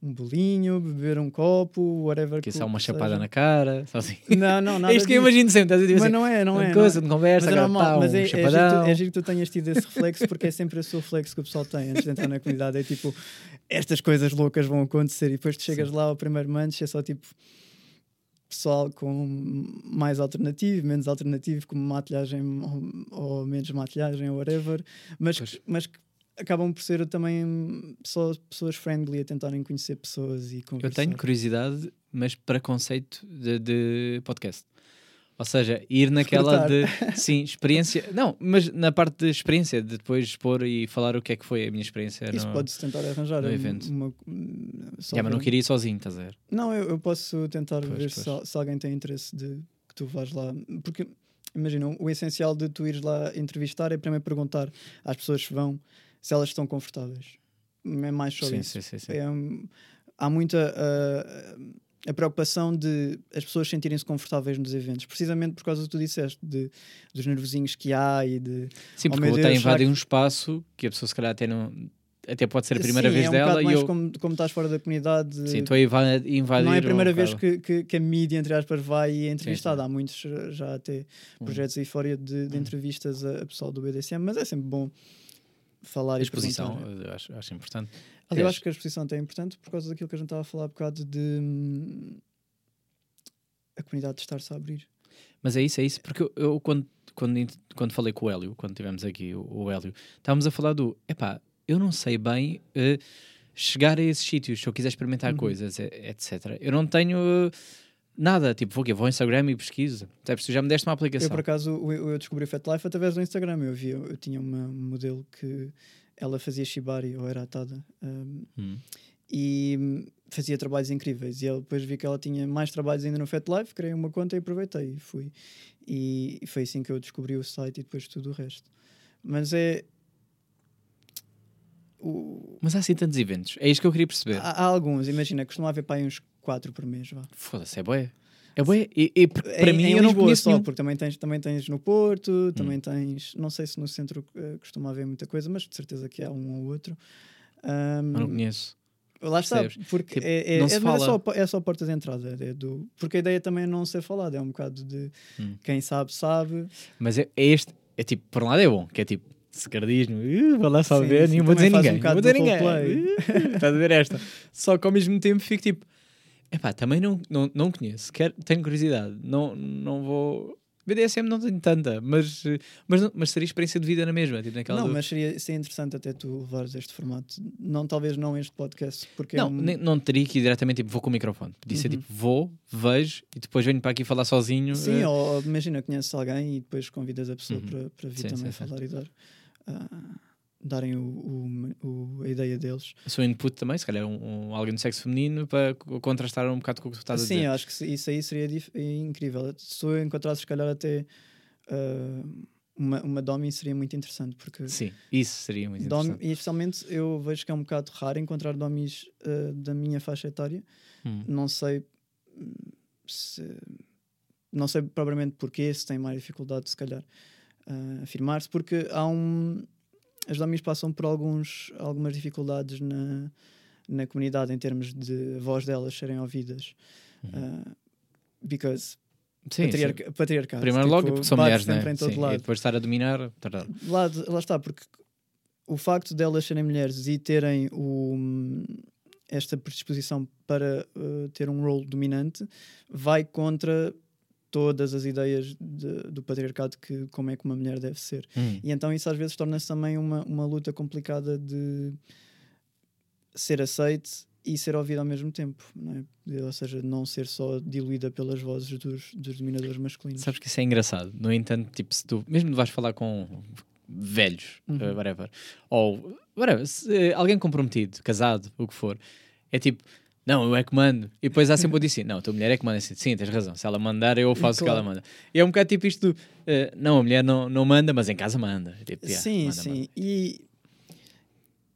um bolinho, beber um copo, whatever. Que que só uma seja. chapada na cara, só assim. Não, não, nada é isto que eu imagino sempre, estás a dizer Mas assim, não é, não é. coisa não é. conversa, Mas é normal, tá, mas um é, é, chapadão. é giro que tu tenhas tido esse reflexo porque é sempre esse o reflexo que o pessoal tem antes de entrar na comunidade. É tipo, estas coisas loucas vão acontecer e depois tu chegas lá ao primeiro manche é só tipo pessoal com mais alternativo, menos alternativo, com maquilhagem ou, ou menos maquilhagem ou whatever, mas, Pois. mas que acabam por ser também só pessoas friendly a tentarem conhecer pessoas e Eu conversar. tenho curiosidade, mas preconceito de, de podcast. Ou seja, ir naquela de. Sim, experiência. Não, mas na parte de experiência, de depois expor e falar o que é que foi a minha experiência. Isso pode-se tentar arranjar. no um- evento. Uma, Yeah, mas não queria ir sozinho, estás a ver? Não, eu, eu posso tentar Pois, ver pois. se, se alguém tem interesse de que tu vás lá. Porque, imagina, o essencial de tu ires lá entrevistar é primeiro perguntar às pessoas que vão se elas estão confortáveis. É mais só Sim, isso. sim, sim, sim. É, hum, há muita ah, a preocupação de as pessoas sentirem-se confortáveis nos eventos, precisamente por causa do que tu disseste, de, dos nervosinhos que há e de. Sim, Oh, porque a Deus, invadir que- um espaço que a pessoa se calhar até não. Até pode ser a primeira Sim, vez é um dela bocado e eu. como, como estás fora da comunidade. Sim, estou a inva- invadir. não é a primeira um vez que, que, que a mídia, entre aspas, vai e é entrevistada. Há muitos já até Hum. projetos aí fora de, de entrevistas a, a pessoal do BDSM, mas é sempre bom falar A exposição, eu acho, acho importante. Eu Aliás, acho que a exposição até é importante por causa daquilo que a gente estava a falar há bocado de hum, a comunidade estar-se a abrir. Mas é isso, é isso, porque eu, eu quando, quando, quando falei com o Hélio, quando tivemos aqui o, o Hélio, estávamos a falar do epá, eu não sei bem eh, chegar a esses sítios, se eu quiser experimentar Uhum. coisas, etc. Eu não tenho eh, nada, tipo, vou, vou ao Instagram e pesquiso. Sabes, tu já me deste uma Eu, aplicação. por acaso, eu, eu descobri o Fat Life através do Instagram. Eu vi, eu tinha uma modelo que ela fazia shibari ou era atada. hum, Hum. e fazia trabalhos incríveis. E eu depois vi que ela tinha mais trabalhos ainda no Fat Life, criei uma conta e aproveitei e fui. E, e foi assim que eu descobri o site e depois tudo o resto. Mas é. O, Mas há assim tantos eventos, é isto que eu queria perceber. há, há alguns, imagina, costuma haver para aí uns 4 por mês. Vá. Foda-se, é bué. É bué. E, e para Em- mim em eu não Lisboa conheço só, nenhum. porque também tens, também tens no Porto, também tens, não sei se no centro eh, costuma haver muita coisa, mas de certeza que há um ou outro. Eu não conheço. Lá está, Percebes? porque Tipo, é, é, não é, é fala. só, po- é só a porta de entrada. É do, porque a ideia também é não ser falada, é um bocado de Hum. quem sabe, sabe. Mas é, é este, é tipo, por um lado é bom, que é tipo, secardismo, uh, vou lá só Sim, ver, sim, nem vou dizer um ninguém, não bocado vou dizer ninguém. Uh, Estás a ver esta? Só que ao mesmo tempo fico tipo, epá, também não, não, não conheço, quero, tenho curiosidade, não, não vou. BDSM não tenho tanta, mas, mas, não- mas seria experiência de vida na mesma, tipo naquela. não, do- mas seria, seria interessante até tu levares este formato. Não, talvez não este podcast, porque é Não, um- nem- não teria que ir diretamente, tipo, vou com o microfone. Podia ser Uhum. tipo, vou, vejo e depois venho para aqui falar sozinho. Sim, eh, ou, imagina, conheces alguém e depois convidas a pessoa Uhum. para, para vir Sim, também sim, falar e dar. ah, darem o, o- o- a ideia deles. o seu input também, se calhar um, um- alguém do sexo feminino para co- contrastar um bocado com o que tu estás a Sim, dizer. eu acho que isso aí seria dif- incrível. Se eu encontrasse, se calhar, até ah, uma, uma Domi, seria muito interessante, porque Sim, isso seria muito Dom, interessante. e especialmente eu vejo que é um bocado raro encontrar Domis ah, da minha faixa etária. Hum. Não sei se. Não sei propriamente porquê, se tem mais dificuldade, se calhar, a afirmar-se, porque há um. As Domis passam por alguns, algumas dificuldades na, na comunidade em termos de voz delas serem ouvidas. Ah, because Uhum. Sim, sim. patriarca, patriarcado. Primeiro tipo, logo porque são mulheres, né? em todo Sim, lado E depois estar a dominar. tará. lá, lá está, porque o facto delas serem mulheres e terem o, esta predisposição para uh, ter um rol dominante vai contra todas as ideias de- do patriarcado que como é que uma mulher deve ser. Hum. E então isso às vezes torna-se também uma, uma luta complicada de ser aceite e ser ouvida ao mesmo tempo, é? ou seja, não ser só diluída pelas vozes dos, dos dominadores masculinos. Sabes que isso é engraçado. No entanto, tipo, se tu mesmo vais falar com velhos, Uhum. uh, whatever, ou whatever, se, uh, alguém comprometido, casado, o que for, é tipo, não, eu é que mando. E depois há sempre o disse, não, a tua mulher é que manda. Assim, Sim, tens razão. Se ela mandar, eu faço o que Claro. ela manda. E é um bocado tipo isto: uh, não, a mulher não, não manda, mas em casa manda. Tipo, yeah, sim, manda, sim. manda. E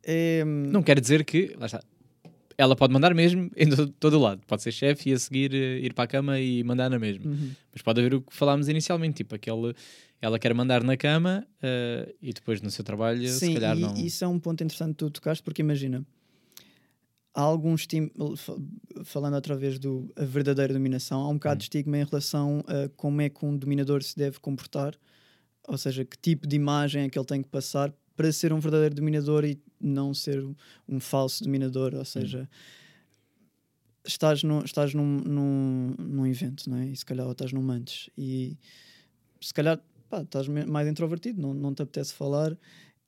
é, Não quer dizer que, lá está, ela pode mandar mesmo em to- todo o lado. Pode ser chefe e a seguir uh, ir para a cama e mandar na mesma. Uhum. Mas pode haver o que falámos inicialmente, tipo aquele. Ela quer mandar na cama uh, e depois no seu trabalho, se Sim, calhar e não. isso é um ponto interessante que tu tocaste, porque imagina, há algum estímulo, fa- falando outra vez do a verdadeira dominação, há um bocado de estigma em relação a como é que um dominador se deve comportar, ou seja, que tipo de imagem é que ele tem que passar para ser um verdadeiro dominador e não ser um falso dominador, ou seja. Estás, no, estás num, num, num evento, não é? E se calhar ou estás num mantes e se calhar pá, estás mais introvertido, não, não te apetece falar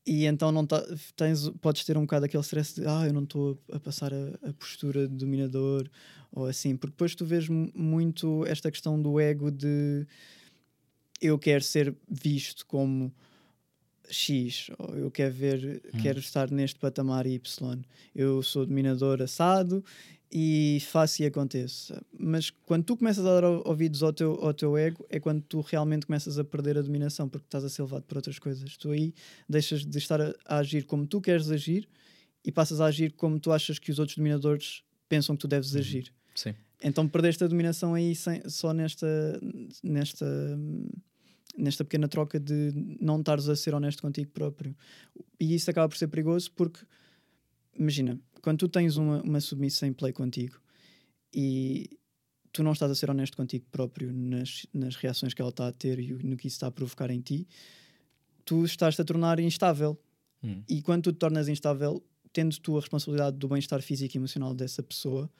e então não tá, tens, podes ter um bocado aquele stress de ah, eu não estou a, passar a, a postura de dominador ou assim, porque depois tu vês mu- muito esta questão do ego de eu quero ser visto como X, ou eu quero ver, quero estar neste patamar Y, eu sou dominador assado e faço e aconteça. Mas quando tu começas a dar ou- ouvidos ao teu, ao teu ego, é quando tu realmente começas a perder a dominação, porque estás a ser levado por outras coisas. Tu aí deixas de estar a, a agir como tu queres agir e passas a agir como tu achas que os outros dominadores pensam que tu deves agir. Sim. Então perdeste a dominação aí sem- só nesta, nesta, nesta pequena troca de não estares a ser honesto contigo próprio. E isso acaba por ser perigoso porque, imagina, quando tu tens uma, uma submissa em play contigo e tu não estás a ser honesto contigo próprio nas, nas reações que ela está a ter e no que isso está a provocar em ti, tu estás-te a tornar instável. Hum. E quando tu te tornas instável, tendo tu a responsabilidade do bem-estar físico e emocional dessa pessoa,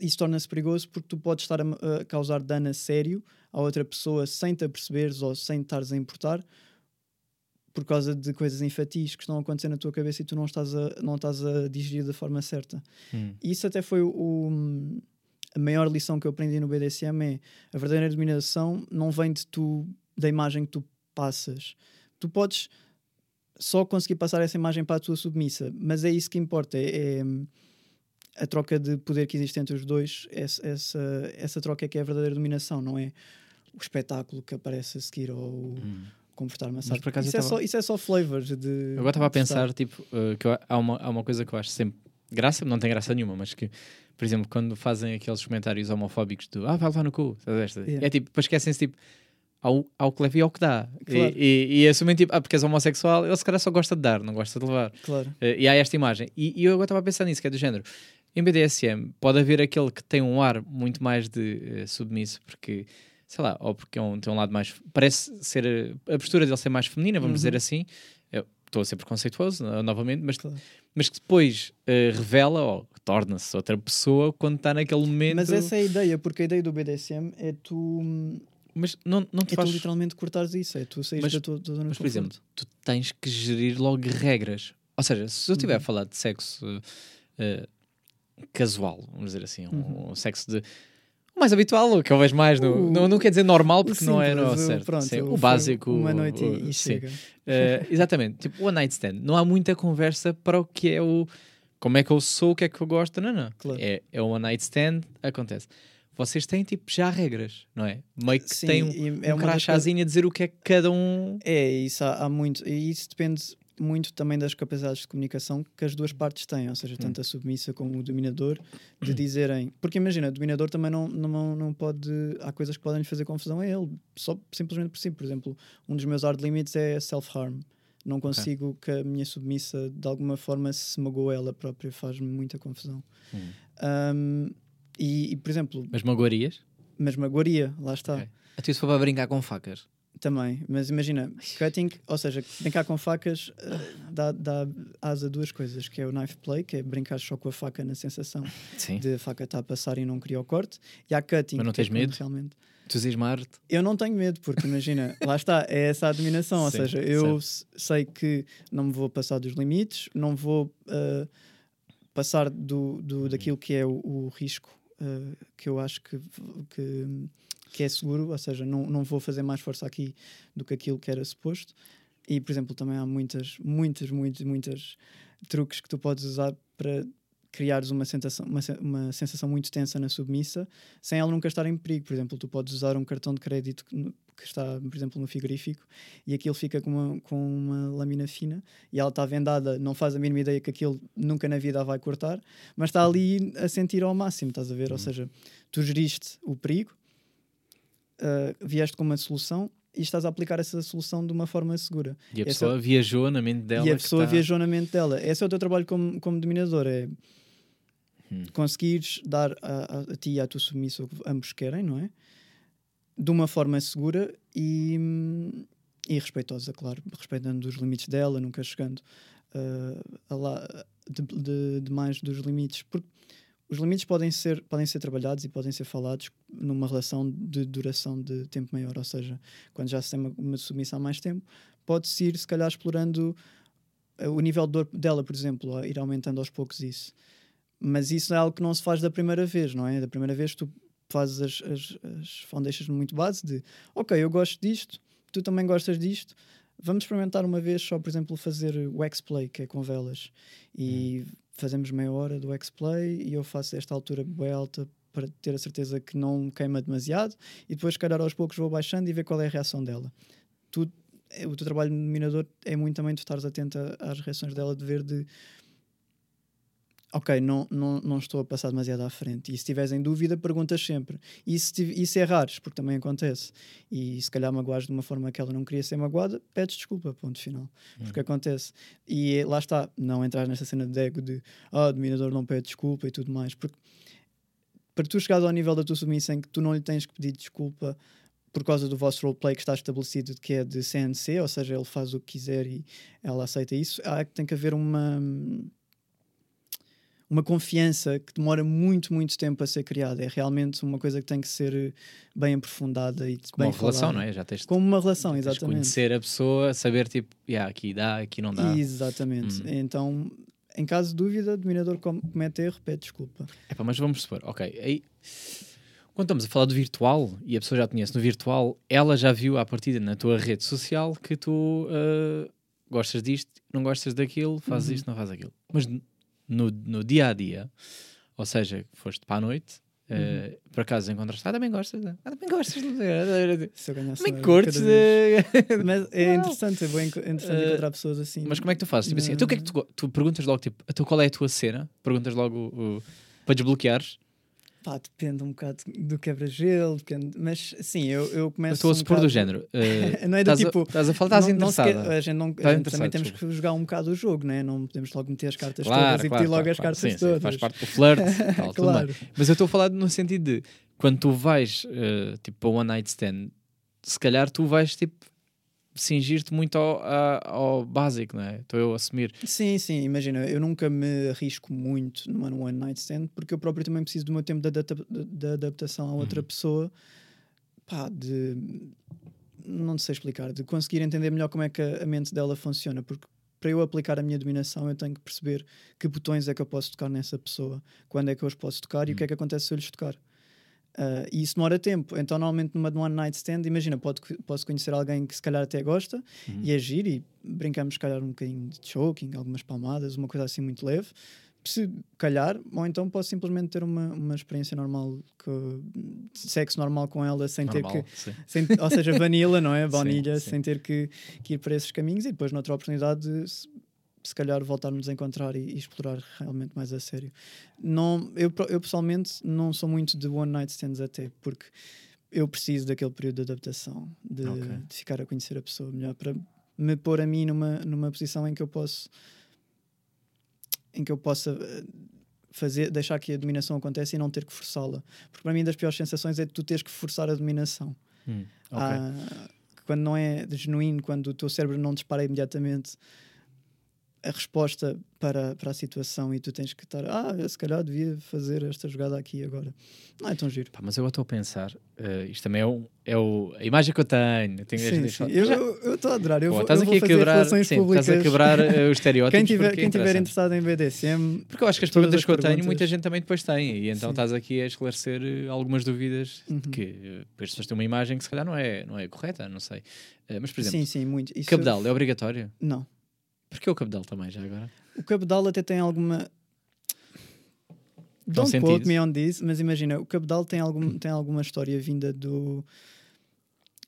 isso torna-se perigoso porque tu podes estar a, a causar dano a sério à outra pessoa sem te aperceberes ou sem te estares a importar por causa de coisas infatis que estão a acontecer na tua cabeça e tu não estás a, não estás a digerir da forma certa. Hum. E isso até foi o, o- a maior lição que eu aprendi no BDSM é a verdadeira dominação não vem de tu, da imagem que tu passas. Tu podes só conseguir passar essa imagem para a tua submissa, mas é isso que importa, é, é a troca de poder que existe entre os dois, essa, essa, essa troca é que é a verdadeira dominação, não é o espetáculo que aparece a seguir ou o comportar massagem. por acaso Isso, é tava- só, isso é só flavors de. Eu agora estava a pensar, tipo, uh, que eu- há, uma, há uma coisa que eu acho sempre graça, não tem graça nenhuma, mas que, por exemplo, quando fazem aqueles comentários homofóbicos do ah, vai levar no cu? Yeah. É tipo, depois esquecem-se, tipo, ao, ao que leva e ao que dá. Claro. E, e, e assumem, tipo, ah, porque és homossexual, ele se calhar só gosta de dar, não gosta de levar. Claro. Uh, e há esta imagem. E, e eu agora estava a pensar nisso, que é do género. Em BDSM pode haver aquele que tem um ar muito mais de uh, submisso, porque, sei lá, ou porque é um, tem um lado mais. Parece ser. uh, a postura dele ser mais feminina, vamos Uhum. dizer assim. Estou a ser preconceituoso no- novamente, mas, Claro. mas que depois uh, revela ou torna-se outra pessoa quando está naquele momento. Mas essa é a ideia, porque a ideia do BDSM é tu, Mas não, não te é faz. tu literalmente cortares isso, é tu saís Mas- da tua, tua zona Mas, por exemplo, tu tens que gerir logo regras. Ou seja, se eu estiver Uhum. a falar de sexo uh, casual, vamos dizer assim, um, Uhum. um sexo de. Mais habitual, o que eu vejo mais, no, O- não, não quer dizer normal, porque não é simples, não, o- certo. pronto, Sim, o básico. Uma noite e, chega. Uh, exatamente, tipo o one night stand. Não há muita conversa para o que é o. Como é que eu sou, o que é que eu gosto, não, não. Claro. É, é one night stand, acontece. Vocês têm tipo já regras, não é? Meio que Sim, têm um, é um crachazinho a dizer o que é que cada um. É, isso há, há muito. E isso depende muito também das capacidades de comunicação que as duas partes têm, ou seja, Hum. tanto a submissa como o dominador, de dizerem. Porque imagina, o dominador também não, não, não pode. Há coisas que podem lhe fazer confusão a ele, só simplesmente por si. Por exemplo, um dos meus hard limits é self-harm. Não consigo que a minha submissa de alguma forma se magoe ela própria, faz-me muita confusão. Hum. Um, e, e, por exemplo, Mas magoarias? mas magoaria, lá está. Ok. Até se for para brincar com facas. Também, mas imagina, cutting, ou seja, brincar com facas eh, dá, dá asa a duas coisas, que é o knife play, que é brincar só com a faca na sensação Sim. de a faca estar a passar e não criar o corte, e há cutting. Mas não é tens quando medo? Realmente. Entusiasmar-te. Eu não tenho medo, porque imagina, lá está, é essa a dominação, ou Sim, seja, eu s- sei que não me vou passar dos limites, não vou. eh, passar do, do, daquilo que é o, o risco, uh, que eu acho que, que, que é seguro, ou seja, não, não vou fazer mais força aqui do que aquilo que era suposto. E, por exemplo, também há muitas, muitas, muitas, muitas truques que tu podes usar para criares uma sensação, uma, uma sensação muito tensa na submissa sem ela nunca estar em perigo. Por exemplo, tu podes usar um cartão de crédito que, que está, por exemplo, no frigorífico e aquilo fica com uma, com uma lâmina fina e ela está vendada, não faz a mínima ideia que aquilo nunca na vida a vai cortar, mas está ali a sentir ao máximo, estás a ver? Ou seja, tu geriste o perigo, ah, vieste com uma solução e estás a aplicar essa solução de uma forma segura. E a Essa- pessoa viajou na mente dela. e a pessoa viajou na mente dela. Esse é o teu trabalho como, como dominador, é Hum. conseguires dar a, a, a ti e à tua submissa o que ambos querem, não é? De uma forma segura e, e respeitosa, claro, respeitando os limites dela, nunca chegando ah, a lá de, de- demais dos limites, porque os limites podem ser, podem ser trabalhados e podem ser falados numa relação de duração de tempo maior, ou seja, quando já se tem uma, uma submissão há mais tempo, pode-se ir, se calhar, explorando eh, o nível de dor dela, por exemplo, ir aumentando aos poucos isso. Mas isso é algo que não se faz da primeira vez, não é? Da primeira vez tu fazes as, as, as foundations muito base de ok, eu gosto disto, tu também gostas disto, vamos experimentar uma vez só, por exemplo, fazer o X-Play, que é com velas, e fazemos meia hora do X-Play e eu faço esta altura bem alta para ter a certeza que não queima demasiado e depois, se calhar, aos poucos vou baixando e ver qual é a reação dela. Tu, eh, o teu trabalho de minador é muito também tu estares atento às reações dela, de ver de ok, não, não, não estou a passar demasiado à frente. E se estiveres em dúvida, perguntas sempre. E se, e se errares, porque também acontece, e se calhar magoares de uma forma que ela não queria ser magoada, pedes desculpa, ponto final. Porque acontece. E lá está, não entrar nessa cena de ego de ah, o dominador não pede desculpa e tudo mais. Porque para tu chegares ao nível da tua submissão em que tu não lhe tens que pedir desculpa por causa do vosso roleplay que está estabelecido que é de CNC, ou seja, ele faz o que quiser e ela aceita isso, há que tem que haver uma uma confiança que demora muito, muito tempo a ser criada. É realmente uma coisa que tem que ser eh, bem aprofundada e Como bem uma relação, falada. não é? Já tens Como uma relação, exatamente. conhecer a pessoa, saber tipo, yeah, aqui dá, aqui não dá. Exatamente. Hum. Então, em caso de dúvida, o dominador com- comete erro, pede desculpa. Epá, mas vamos supor, ok, aí quando estamos a falar do virtual e a pessoa já te conhece no virtual, ela já viu à partida na tua rede social que tu ah, gostas disto, não gostas daquilo, fazes Uhum. isto, não fazes aquilo. Mas no, no dia a dia, ou seja, foste para a noite, Uhum. ah, por acaso encontraste, ah, também gostas, ah, também gostas, também Se eu ganhasse também curtes. vez. eh, Mas é interessante, é enco- interessante Eh, encontrar pessoas assim. Mas como é que tu fazes? Tipo assim, então o que é que tu, tu perguntas logo, tipo, então qual é a tua cena? Perguntas logo o- para desbloqueares. Pá, depende um bocado do quebra-gelo, mas sim, eu, eu Eu começo. estou a um supor do bocado- género. eh, Não é do estás a- tipo, Estás a falar, estás não interessada. a gente, não, a gente também temos desculpa. que jogar um bocado o jogo, né? não podemos logo meter as cartas Claro, todas e claro, pedir logo claro, as cartas Sim, sim, todas. faz parte do flirt. tal, Claro. Mas eu estou a falar no sentido de quando tu vais eh, tipo para one night stand, se calhar tu vais tipo cingir-te muito ao, ao básico, não é? Estou eu a assumir. Sim, sim, imagina, eu nunca me arrisco muito numa one night stand porque eu próprio também preciso do meu tempo de, adapta- de adaptação a outra Uhum. pessoa, pá, de não sei explicar, de conseguir entender melhor como é que a a mente dela funciona, porque para eu aplicar a minha dominação eu tenho que perceber que botões é que eu posso tocar nessa pessoa, quando é que eu os posso tocar e o que é que acontece se eu lhes tocar. Ah, e isso demora tempo. Então, normalmente, numa one night stand, imagina, pode, posso conhecer alguém que se calhar até gosta Uhum. e agir e brincamos, se calhar, um bocadinho de choking, algumas palmadas, uma coisa assim muito leve. Se calhar, ou então posso simplesmente ter uma, uma experiência normal, que, de sexo normal com ela, sem ter Normal, que. sim. Sem, ou seja, vanilla, não é? Sim, Baunilha, sim. sem ter que, que ir para esses caminhos e depois, noutra oportunidade, se, calhar voltarmos a encontrar e, e explorar realmente mais a sério. Não, eu, eu pessoalmente não sou muito de one night stands até, porque eu preciso daquele período de adaptação, de, Ok. de ficar a conhecer a pessoa melhor, para me pôr a mim numa, numa posição em que eu posso em que eu possa eh, fazer, deixar que a dominação aconteça e não ter que forçá-la. Porque para mim das piores sensações é tu teres que forçar a dominação. Hum, ok. Ah, quando não é genuíno, quando o teu cérebro não dispara imediatamente a resposta para, para a situação e tu tens que estar, ah, eu se calhar devia fazer esta jogada aqui agora. Não é tão giro. Pá, mas eu estou a pensar, eh, isto também é, um, é o, a imagem que eu tenho. Eu tenho Sim, sim. Eu estou a adorar. Eu Pô, vou, estás eu aqui a quebrar, sim, públicas. estás a quebrar eh, os estereótipos. Quem tiver, é quem tiver interessado em BDSM, Porque eu acho que as perguntas as que eu tenho, muita gente também depois tem. E então Sim. estás aqui a esclarecer eh, algumas dúvidas Uhum. de que eh, as pessoas têm uma imagem que se calhar não é, não é correta, não sei. Eh, mas, por exemplo, sim, sim, muito. Isso- cabedal é obrigatório? Não. Porque o cabedal também, já agora? O cabedal até tem alguma. Um Don't quote sentido. me on this, mas imagina, o cabedal tem, algum, tem alguma história vinda do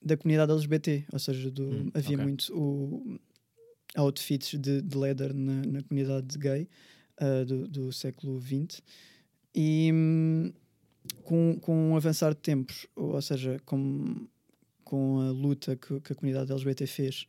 da comunidade LGBT, ou seja, do, Hum, havia ok. muito o, outfits de, de leather na, na comunidade gay ah, do, do século XX e hum, com, com o avançar de tempos, ou seja, com, com a luta que, que a comunidade LGBT fez,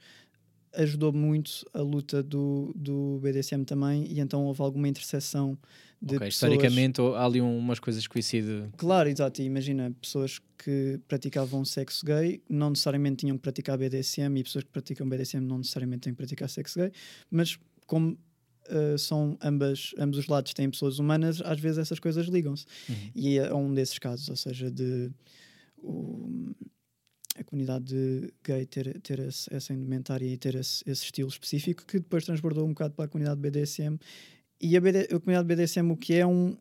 ajudou muito a luta do, do BDSM também, e então houve alguma interseção de Ok, pessoas... Historicamente há ali um- umas coisas que coincidem. Claro, exato. Imagina, pessoas que praticavam sexo gay não necessariamente tinham que praticar BDSM e pessoas que praticam BDSM não necessariamente têm que praticar sexo gay, mas como uh, são ambas, ambos os lados têm pessoas humanas, às vezes essas coisas ligam-se. Uhum. E é um desses casos, ou seja, de o- a comunidade de gay ter, ter esse- essa indumentária e ter esse, esse estilo específico que depois transbordou um bocado para a comunidade BDSM. E a, BD, a comunidade BDSM o que é um,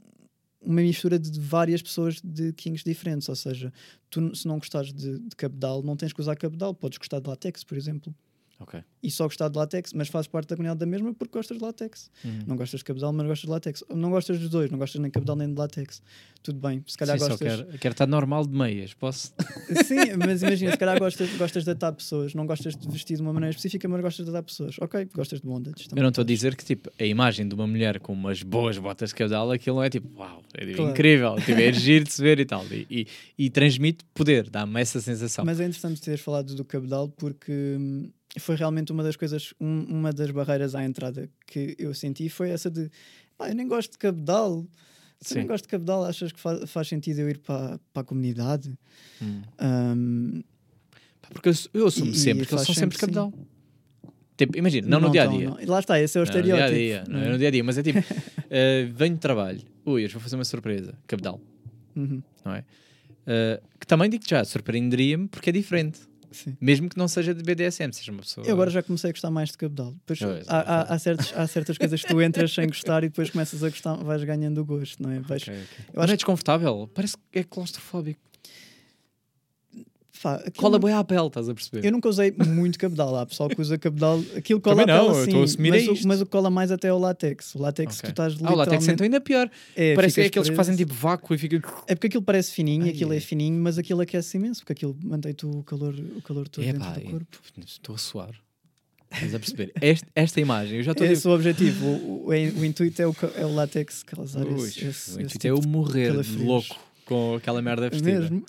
uma mistura de várias pessoas de kings diferentes, ou seja, tu se não gostares de, de cabedal, não tens que usar cabedal, podes gostar de látex, por exemplo. Ok. E só gostar de látex, mas fazes parte da comunidade da mesma porque gostas de látex. Uhum. Não gostas de cabedal, mas gostas de látex. Não gostas dos dois, não gostas nem de cabedal nem de látex. Tudo bem, se calhar Sim, gostas. quero, quero estar normal de meias, posso? Sim, mas imagina, se calhar gostas, gostas de atar pessoas, não gostas de vestir de uma maneira específica, mas gostas de atar pessoas. Ok, gostas de bondage. Eu não estou a dizer que tipo, a imagem de uma mulher com umas boas botas de cabedal, aquilo não é tipo, uau, é tipo, Claro. incrível, tipo, é giro de se ver e tal. E, e, e transmite poder, dá-me essa sensação. Mas é interessante teres falado do cabedal porque hum, foi realmente uma das coisas, um- uma das barreiras à entrada que eu senti foi essa de pá, eu nem gosto de cabedal. Se eu nem gosto de cabedal, achas que fa- faz sentido eu ir para, para a comunidade? Hum. Hum, Pá, Porque eu, eu assumo E- sempre e que eles são sempre cabedal. Tipo, imagina, não, no dia a dia. não. Lá está, esse é o Não, no estereótipo. dia a dia, não é não é? no dia a dia, mas é tipo, eh, venho de trabalho, ui, hoje vou fazer uma surpresa, cabedal, Uhum, não é? Eh, que também digo já, surpreenderia-me porque é diferente, sim. mesmo que não seja de BDSM, seja uma pessoa. Eu agora já comecei a gostar mais de cabedal. Depois, Pois, há, há, há certos, há certas coisas que tu entras sem gostar e depois começas a gostar, vais ganhando o gosto, não é? Vais, Ok, ok. Eu acho é desconfortável, parece que é claustrofóbico. Pá, aquilo Cola boi à pele, estás a perceber? Eu nunca usei muito cabedal. Há pessoal que usa cabedal. Aquilo cola Também não, pele eu estou a assumir mas, é o, mas o que cola mais até é o látex. O látex Ok. tu estás Ah, o látex é literalmente... então ainda pior. É, parece que é aqueles que fazem tipo vácuo e ficam. É porque aquilo parece fininho, Ai, aquilo ai. é fininho, mas aquilo aquece imenso, porque aquilo mantém-te o calor, o calor todo Epá, dentro do corpo. estou a suar. Estás a perceber? Este- esta imagem, eu já estou a Esse é o objetivo. O, o, o intuito é o, é o látex causar Ui, esse, esse, o esse intuito tipo é eu morrer louco com aquela merda vestida. mesmo.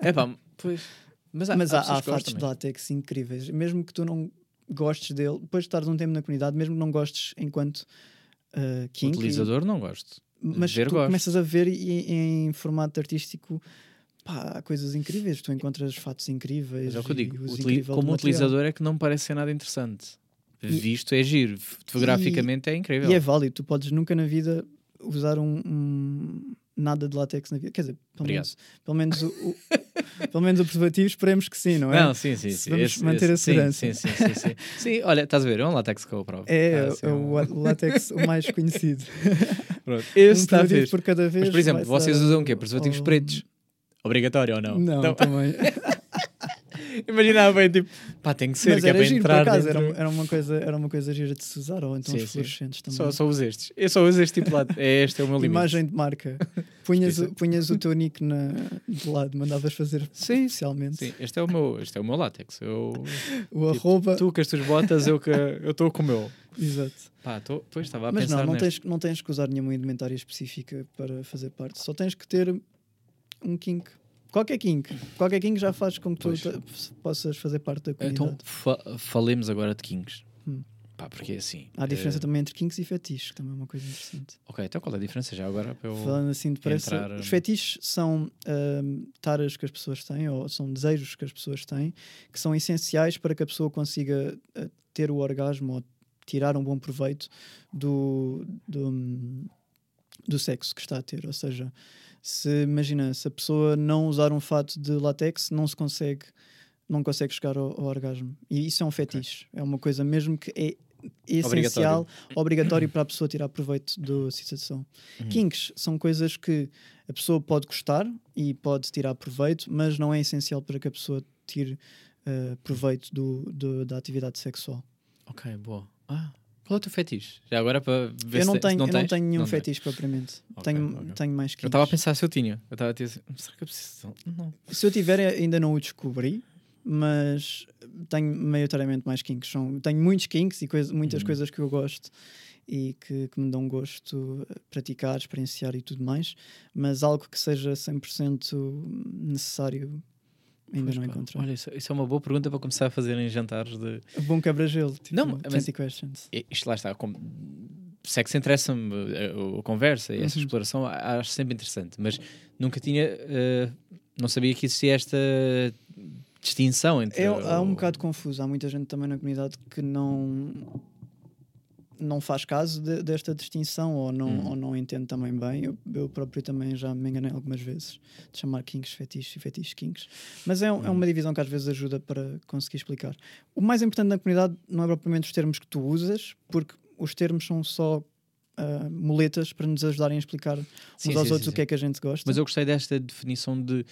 É pá, pois. Mas há, Mas há, há que fatos de látex incríveis. Mesmo que tu não gostes dele, depois de estares um tempo na comunidade, mesmo que não gostes enquanto uh, Utilizador não gosto. mas ver tu gosto. começas a ver e, em formato artístico pá, há coisas incríveis. Tu encontras fatos incríveis. Mas é o que eu e digo. utili- como utilizador é que não parece ser nada interessante. E- Visto é giro. Fotograficamente é incrível. E é válido. Tu podes nunca na vida usar um, um- nada de látex na vida. Quer dizer, pelo Obrigado. menos, pelo menos o, o- pelo menos o preservativo esperemos que sim, não é? Não, sim, sim, sim. Vamos manter a sim, segurança. Sim, sim, sim, sim. Sim, olha, estás a ver? É um látex que eu aprovo. É, Ah, sim, é o, um- o látex o mais conhecido. Pronto. um Esse está preservativo fixe. por cada vez. Mas, por exemplo, vocês usam o quê? Preservativos ao- pretos? Obrigatório ou não? Não, também. Imaginava bem, tipo, pá, tem que ser, Mas que é era para giro, por entrar acaso. dentro. Era, era, uma coisa, era uma coisa gira de se usar, ou então Sim, os fluorescentes também. Só, só uso estes. Eu só uso este tipo de lado. É este é o meu limite. Imagem de marca. Punhas, o- punhas o teu nick na, de lado, mandavas fazer Sim, especialmente. Sim, este é o meu, este é o meu látex. Eu, O Tipo, arroba. tu com as tuas botas, eu estou com o meu. Exato. Pá, tô, pois estava a Mas pensar não, não neste. tens, não tens que usar nenhuma indumentária específica para fazer parte. Só tens que ter um kink. Qualquer kink. Qualquer kink já faz com que tu Pois. possas fazer parte da comunidade. Então, fa- falemos agora de kings. Hum. Pá, porque é assim. Há diferença eh, também entre kinks e fetiches, que também é uma coisa interessante. Ok, então qual é a diferença já agora? Para eu... Falando assim depressa, entrar, os hum. fetiches são hum, taras que as pessoas têm, ou são desejos que as pessoas têm, que são essenciais para que a pessoa consiga eh, ter o orgasmo ou tirar um bom proveito do, do, do sexo que está a ter. Ou seja, se imagina, se a pessoa não usar um fato de látex, não se consegue, não consegue chegar ao, ao orgasmo. E isso é um fetiche. É uma coisa mesmo que é essencial, obrigatório, para a pessoa tirar proveito da situação. Uhum. Kinks são coisas que a pessoa pode gostar e pode tirar proveito, mas não é essencial para que a pessoa tire eh, proveito do, do- da atividade sexual. Ok, boa. Ah, qual é o teu fetiche? Já agora para ver eu não se tenho, eu não tens? tenho nenhum Não tens. fetiche propriamente. Ok, tenho, ok. tenho mais kinks. Eu estava a pensar se eu tinha. Eu estava a dizer, será que eu preciso? Não. Se eu tiver, ainda não o descobri, mas tenho maioritariamente mais kinks. São, tenho muitos kinks e coisa- muitas Uhum. coisas que eu gosto e que, que me dão gosto a praticar, experienciar e tudo mais, mas algo que seja 100% necessário ainda Pois não pá, encontrei. Olha, isso, isso é uma boa pergunta para começar a fazer em jantares de. Bom quebra-gelo, tipo, Não, mas- 20 questions. E- Isto lá está. Como... Sexo interessa-me, a, a conversa e essa Uhum. exploração acho sempre interessante, mas nunca tinha. eh, não sabia que existia esta distinção entre. É, há um o- bocado confuso. Há muita gente também na comunidade que não não faz caso de- desta distinção ou não, Hum. ou não entende também bem. Eu, eu próprio também já me enganei algumas vezes de chamar kinks fetiches e fetiches kinks. Mas é, um- é Hum. uma divisão que às vezes ajuda para conseguir explicar. O mais importante na comunidade não é propriamente os termos que tu usas, porque os termos são só ah, muletas para nos ajudarem a explicar uns Sim, aos sim, outros sim, o que é que a gente gosta. Mas eu gostei desta definição de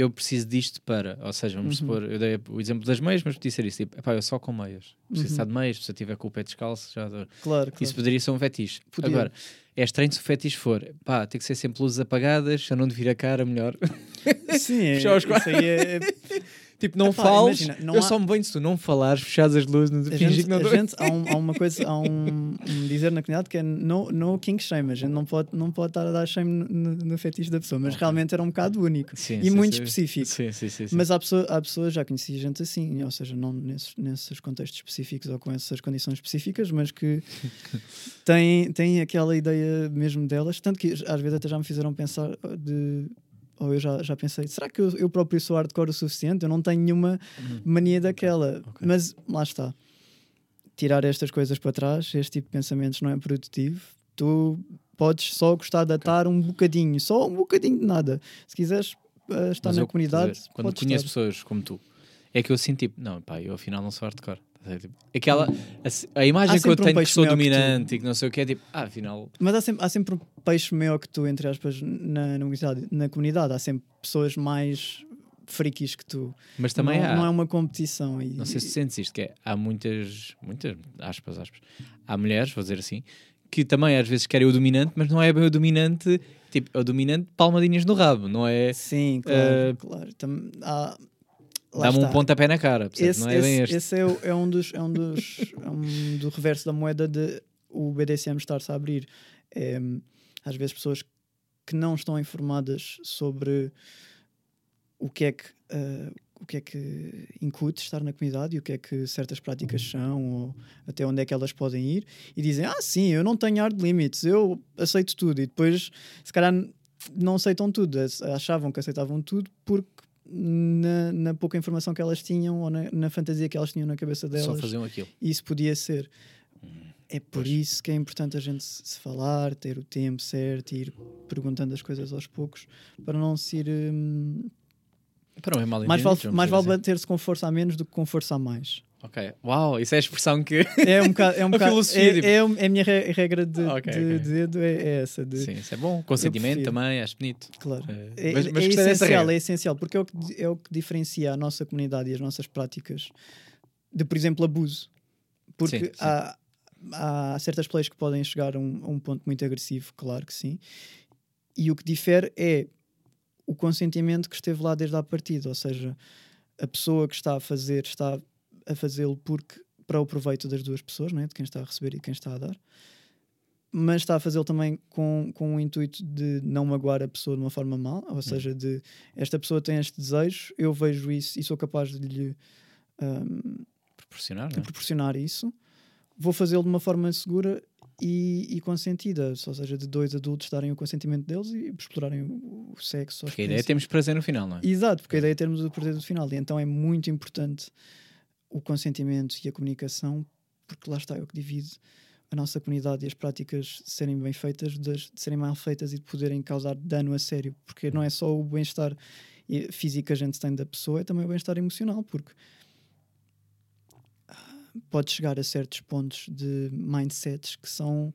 eu preciso disto para, ou seja, vamos Uhum. supor, eu dei o exemplo das meias, mas podia ser isso, tipo, epá, eu só com meias, preciso Uhum. estar de meias, se eu tiver com o pé descalço, já dou. Claro, claro. Isso poderia ser um fetiche. Podia. Agora, é estranho se o fetiche for, pá, tem que ser sempre luzes apagadas, se eu não de vir a cara, melhor. Sim, é, isso aí é, tipo, não Epá, fales, imagina, não eu há- só me banho se tu não falares, fechares as luzes, não A fingir gente, que não a dou. gente- há, um- há uma coisa, há um, um dizer na comunidade que é no, no king shame. A gente não pode, não pode estar a dar shame no, no, no fetiche da pessoa, mas realmente era um bocado único Sim, e sim, muito sim. específico. Sim, sim, sim. sim. Mas há, pessoa, há pessoas, já conheci gente assim, ou seja, não nesses, nesses contextos específicos ou com essas condições específicas, mas que têm, têm aquela ideia mesmo delas. Tanto que às vezes até já me fizeram pensar de. Ou eu já, já pensei, será que eu, eu próprio sou hardcore o suficiente? Eu não tenho nenhuma Uhum. mania daquela. Ok. Mas lá está. Tirar estas coisas para trás, este tipo de pensamentos não é produtivo. Tu podes só gostar de atar um bocadinho, só um bocadinho de nada. Se quiseres eh, estar Mas na comunidade, dizer, quando conheço estar. pessoas como tu, é que eu sinto tipo, não, pá, eu afinal não sou hardcore. Tipo, Aquela, a, a imagem Há que eu sempre um tenho que sou maior que tu. dominante e que não sei o que é tipo, ah, afinal, Mas há sempre, há sempre um peixe maior que tu, entre aspas, na, na, comunidade, na comunidade. Há sempre pessoas mais frikis que tu. mas também não, há. não é uma competição. E, Não sei se sentes isto, que é, há muitas, muitas, aspas, aspas, há mulheres, vou dizer assim, que também às vezes querem o dominante, mas não é bem o dominante, tipo, é o dominante palmadinhas no rabo, não é Sim, claro. Eh, claro. Tam- há- dá-me um pontapé na cara? Esse, não é bem esse- este. esse é, o- é um dos é um dos é um do reverso da moeda de o BDSM estar-se a abrir. É, às vezes pessoas que não estão informadas sobre o que é que eh, o que é que incute estar na comunidade e o que é que certas práticas são ou até onde é que elas podem ir e dizem ah sim eu não tenho hard limits eu aceito tudo. E depois se calhar não aceitam tudo. Achavam que aceitavam tudo porque na, na pouca informação que elas tinham ou na, na fantasia que elas tinham na cabeça Só delas faziam aquilo. isso podia ser. É por Pois. isso que é importante a gente se falar, ter o tempo certo e ir perguntando as coisas aos poucos para não se ir. hum, Para não é mal mais vale, mais vale assim. bater-se com força a menos do que com força a mais. Ok, uau, isso é a expressão que. É um bocado. É, um bocado, é, tipo- é, é a minha re- regra de, Ok, de, ok. de dedo, é, é essa. De, Sim, isso é bom. Consentimento também, acho bonito. Claro. Eh, É, mas, mas é essencial, é essencial, porque é o, que, é o que diferencia a nossa comunidade e as nossas práticas de, por exemplo, abuso. Porque Sim, sim. Há, há certas players que podem chegar a um, a um ponto muito agressivo, claro que sim. E o que difere é o consentimento que esteve lá desde a partida, ou seja, a pessoa que está a fazer está a fazê-lo porque para o proveito das duas pessoas, não é? de quem está a receber e quem está a dar mas está a fazê-lo também com, com o intuito de não magoar a pessoa de uma forma má, ou seja, de esta pessoa tem este desejo, eu vejo isso e sou capaz de lhe um, Proporcionar, de é? proporcionar isso, vou fazê-lo de uma forma segura e, e consentida, ou seja, de dois adultos darem o consentimento deles e explorarem o, o sexo. Porque a ideia é termos prazer no final, não é? Exato, porque a ideia é termos o prazer do final, e então é muito importante o consentimento e a comunicação porque lá está, é o que divide a nossa comunidade e as práticas serem bem feitas de serem mal feitas e de poderem causar dano a sério, porque não é só o bem-estar físico que a gente tem da pessoa, é também o bem-estar emocional, porque ah, pode chegar a certos pontos de mindsets que são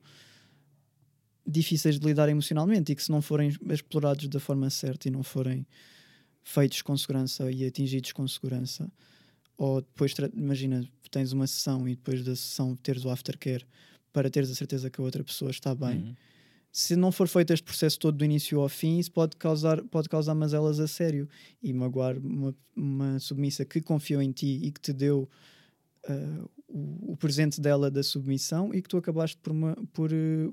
difíceis de lidar emocionalmente e que se não forem explorados da forma certa e não forem feitos com segurança e atingidos com segurança, ou depois, imagina, tens uma sessão e depois da sessão teres o aftercare para teres a certeza que a outra pessoa está bem. Uhum. Se não for feito este processo todo do início ao fim, isso pode causar, pode causar mazelas a sério e magoar uma, uma submissa que confiou em ti e que te deu ah, o, o presente dela da submissão e que tu acabaste por, ma- por eh,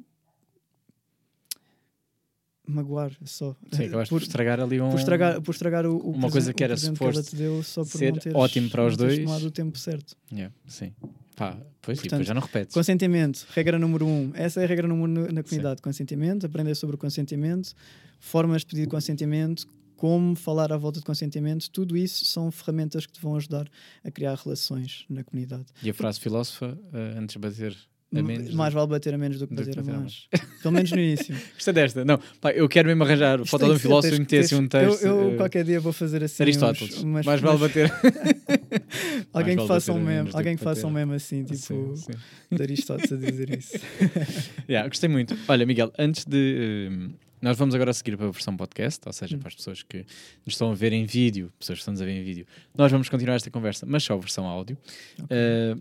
magoar só. Sim, acabaste por, por, estragar ali um. por estragar, por estragar o, o uma coisa que era que suposto te deu só por ser teres, ótimo para os dois. tomado o tempo certo. Yeah, sim. Pá, pois, Portanto, depois já não repetes. Consentimento, regra número um. Essa é a regra número um na comunidade. Consentimento, aprender sobre o consentimento, formas de pedir consentimento, como falar à volta de consentimento, tudo isso são ferramentas que te vão ajudar a criar relações na comunidade. E a frase filósofa, eh, antes de bater menos. Mais vale bater a menos do que do que bater a bater a mais. Pelo menos no início. Gostei desta. Não, pá, eu quero mesmo arranjar Isto foto de um filósofo e meter assim um texto. Eu, eu eh, qualquer dia vou fazer assim. Aristóteles. uns- umas- Mais vale bater. Alguém que faça um bater meme, do alguém que faça um bater. meme assim, tipo Sim, sim. de Aristóteles a dizer isso. Yeah, gostei muito. Olha, Miguel, antes de. eh, nós vamos agora seguir para a versão podcast, ou seja, Hum. para as pessoas que nos estão a ver em vídeo, pessoas que estão-nos a ver em vídeo, nós vamos continuar esta conversa, mas só a versão áudio. Eh,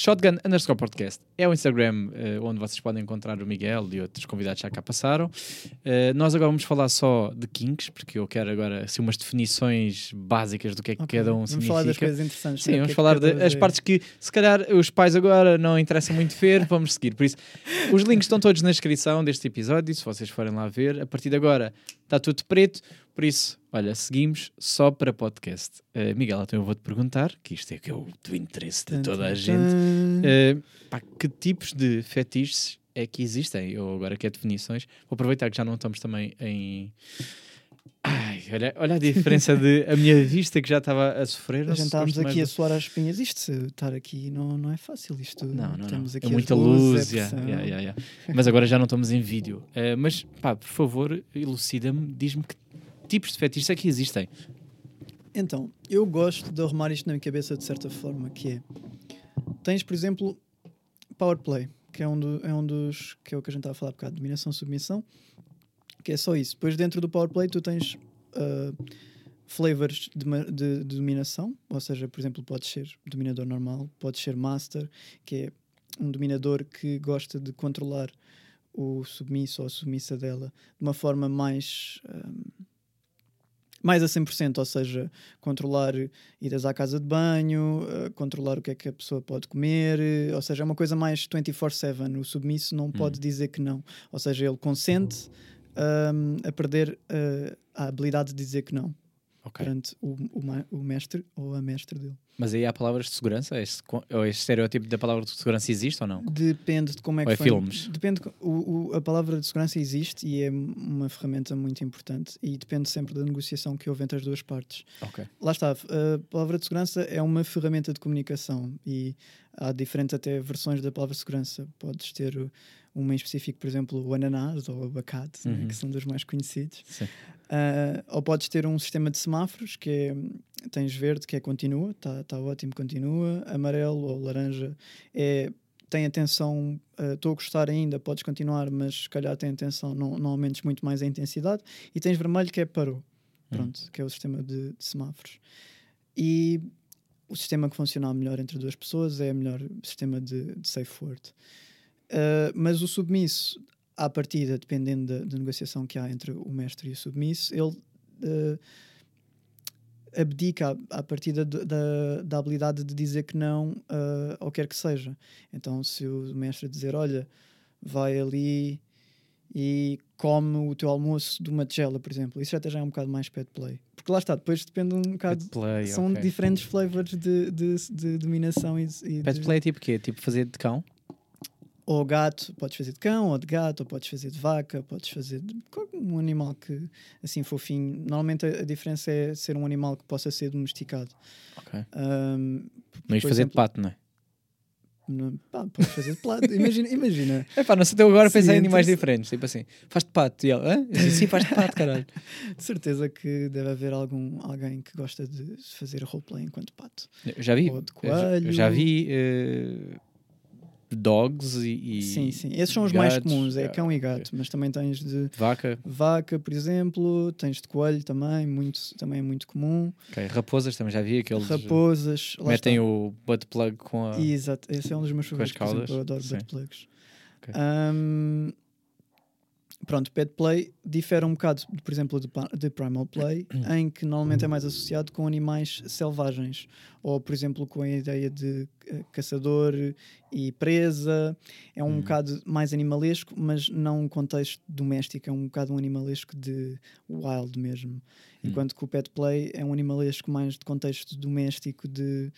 Shotgun underscore podcast é o Instagram eh, onde vocês podem encontrar o Miguel e outros convidados já cá passaram. Eh, nós agora vamos falar só de kinks, porque eu quero agora assim, umas definições básicas do que é que Ok. cada um Vamos significa. falar das coisas interessantes. Sim, vamos é que falar das partes que se calhar os pais agora não interessam muito ver, vamos seguir. Por isso, os links estão todos na descrição deste episódio, se vocês forem lá ver. A partir de agora está tudo preto, por isso, olha, seguimos só para podcast. Eh, Miguel, então eu vou-te perguntar, que isto é que é o do interesse de toda a gente. Eh, pá, que tipos de fetiches é que existem? Eu agora quero definições. Vou aproveitar que já não estamos também em. Ai, olha, olha a diferença de a minha vista que já estava a sofrer. A não gente se estávamos gosto mais aqui a suar as espinhas. Isto, estar aqui não, não é fácil. Isto, Não, não, temos não. aqui é muita luz. é yeah, yeah, yeah. Mas agora já não estamos em vídeo. Eh, mas, pá, por favor, elucida-me, diz-me que tipos de fetiches é que existem. Então, eu gosto de arrumar isto na minha cabeça de certa forma, que é... Tens, por exemplo, Power Play, que é um, do- é um dos... que é o que a gente estava a falar há bocado, dominação-submissão, que é só isso. Depois, dentro do Power Play, tu tens ah, flavors de, de- de dominação, ou seja, por exemplo, pode ser dominador normal, pode ser Master, que é um dominador que gosta de controlar o submisso ou a submissa dela de uma forma mais... ah, mais a 100%, ou seja, controlar idas à casa de banho, eh, controlar o que é que a pessoa pode comer, eh, ou seja, é uma coisa mais 24/7. O submisso não pode dizer que não, ou seja, ele consente a perder eh, a habilidade de dizer que não Ok. perante o, o o mestre ou a mestre dele. Mas aí há palavras de segurança? Este, ou este estereótipo da palavra de segurança existe ou não? Depende de como é Ou que é foi. filmes? Depende. O, o- a palavra de segurança existe e é uma ferramenta muito importante e depende sempre da negociação que houve entre as duas partes. Ok. Lá está, a palavra de segurança é uma ferramenta de comunicação e há diferentes até versões da palavra segurança. Podes ter o- uma em específico, por exemplo, o ananás ou o abacate, né, Uhum. que são dos mais conhecidos. Ah, ou podes ter um sistema de semáforos que é, tens verde, que é continua, está tá ótimo, continua, amarelo ou laranja é tem atenção, ah, estou a gostar ainda, podes continuar, mas se calhar tem atenção, não, não aumentes muito mais a intensidade, e tens vermelho que é parou, pronto, que é o sistema de, de semáforos. E o sistema que funciona melhor entre duas pessoas é o melhor sistema de, de safe word. Uh, mas o submisso, à partida, dependendo da, da negociação que há entre o mestre e o submisso, ele uh, abdica à, à partida de- da, da habilidade de dizer que não uh, ao quer que seja. Então, se o mestre dizer, olha, vai ali e come o teu almoço de uma tigela, por exemplo, isso já é um bocado mais pet play. Porque lá está, depois depende um bocado. Pet play, São ok. diferentes flavors de, de, de dominação e, e Pet de- play é tipo o quê? Tipo fazer de cão? Ou gato, podes fazer de cão, ou de gato, ou podes fazer de vaca, podes fazer de qualquer- um animal que assim fofinho. Normalmente a, a diferença é ser um animal que possa ser domesticado. Ok. Ahm, Não ias fazer de exemplo, pato, não é? não- pá, podes fazer de pato. Imagina, imagina. É pá, não sei até agora a pensar em animais então- diferentes. Tipo assim, faz de pato. E ele, hã? Eu disse, sim, faz de pato, caralho. De certeza que deve haver algum, alguém que gosta de fazer roleplay enquanto pato. Eu já vi. Ou de eu já- eu já, coelho. vi eh, dogs e, e sim, sim. Esses são os mais gatos, comuns, é ah, cão e ok. gato. Mas também tens de Vaca, vaca, por exemplo, tens de coelho também, muito, também é muito comum. ok. raposas também já vi. Aqueles Raposas. metem está. o butt plug com a. Exato, esse é um dos meus favoritos. eu adoro Sim. butt plugs. Ok. Ahm, pronto, pet play difere um bocado, por exemplo, de, de primal play, em que normalmente é mais associado com animais selvagens, ou por exemplo com a ideia de eh, caçador e presa. É um Hum. bocado mais animalesco, mas não um contexto doméstico, é um bocado um animalesco de wild mesmo. Enquanto que o pet play é um animalesco mais de contexto doméstico de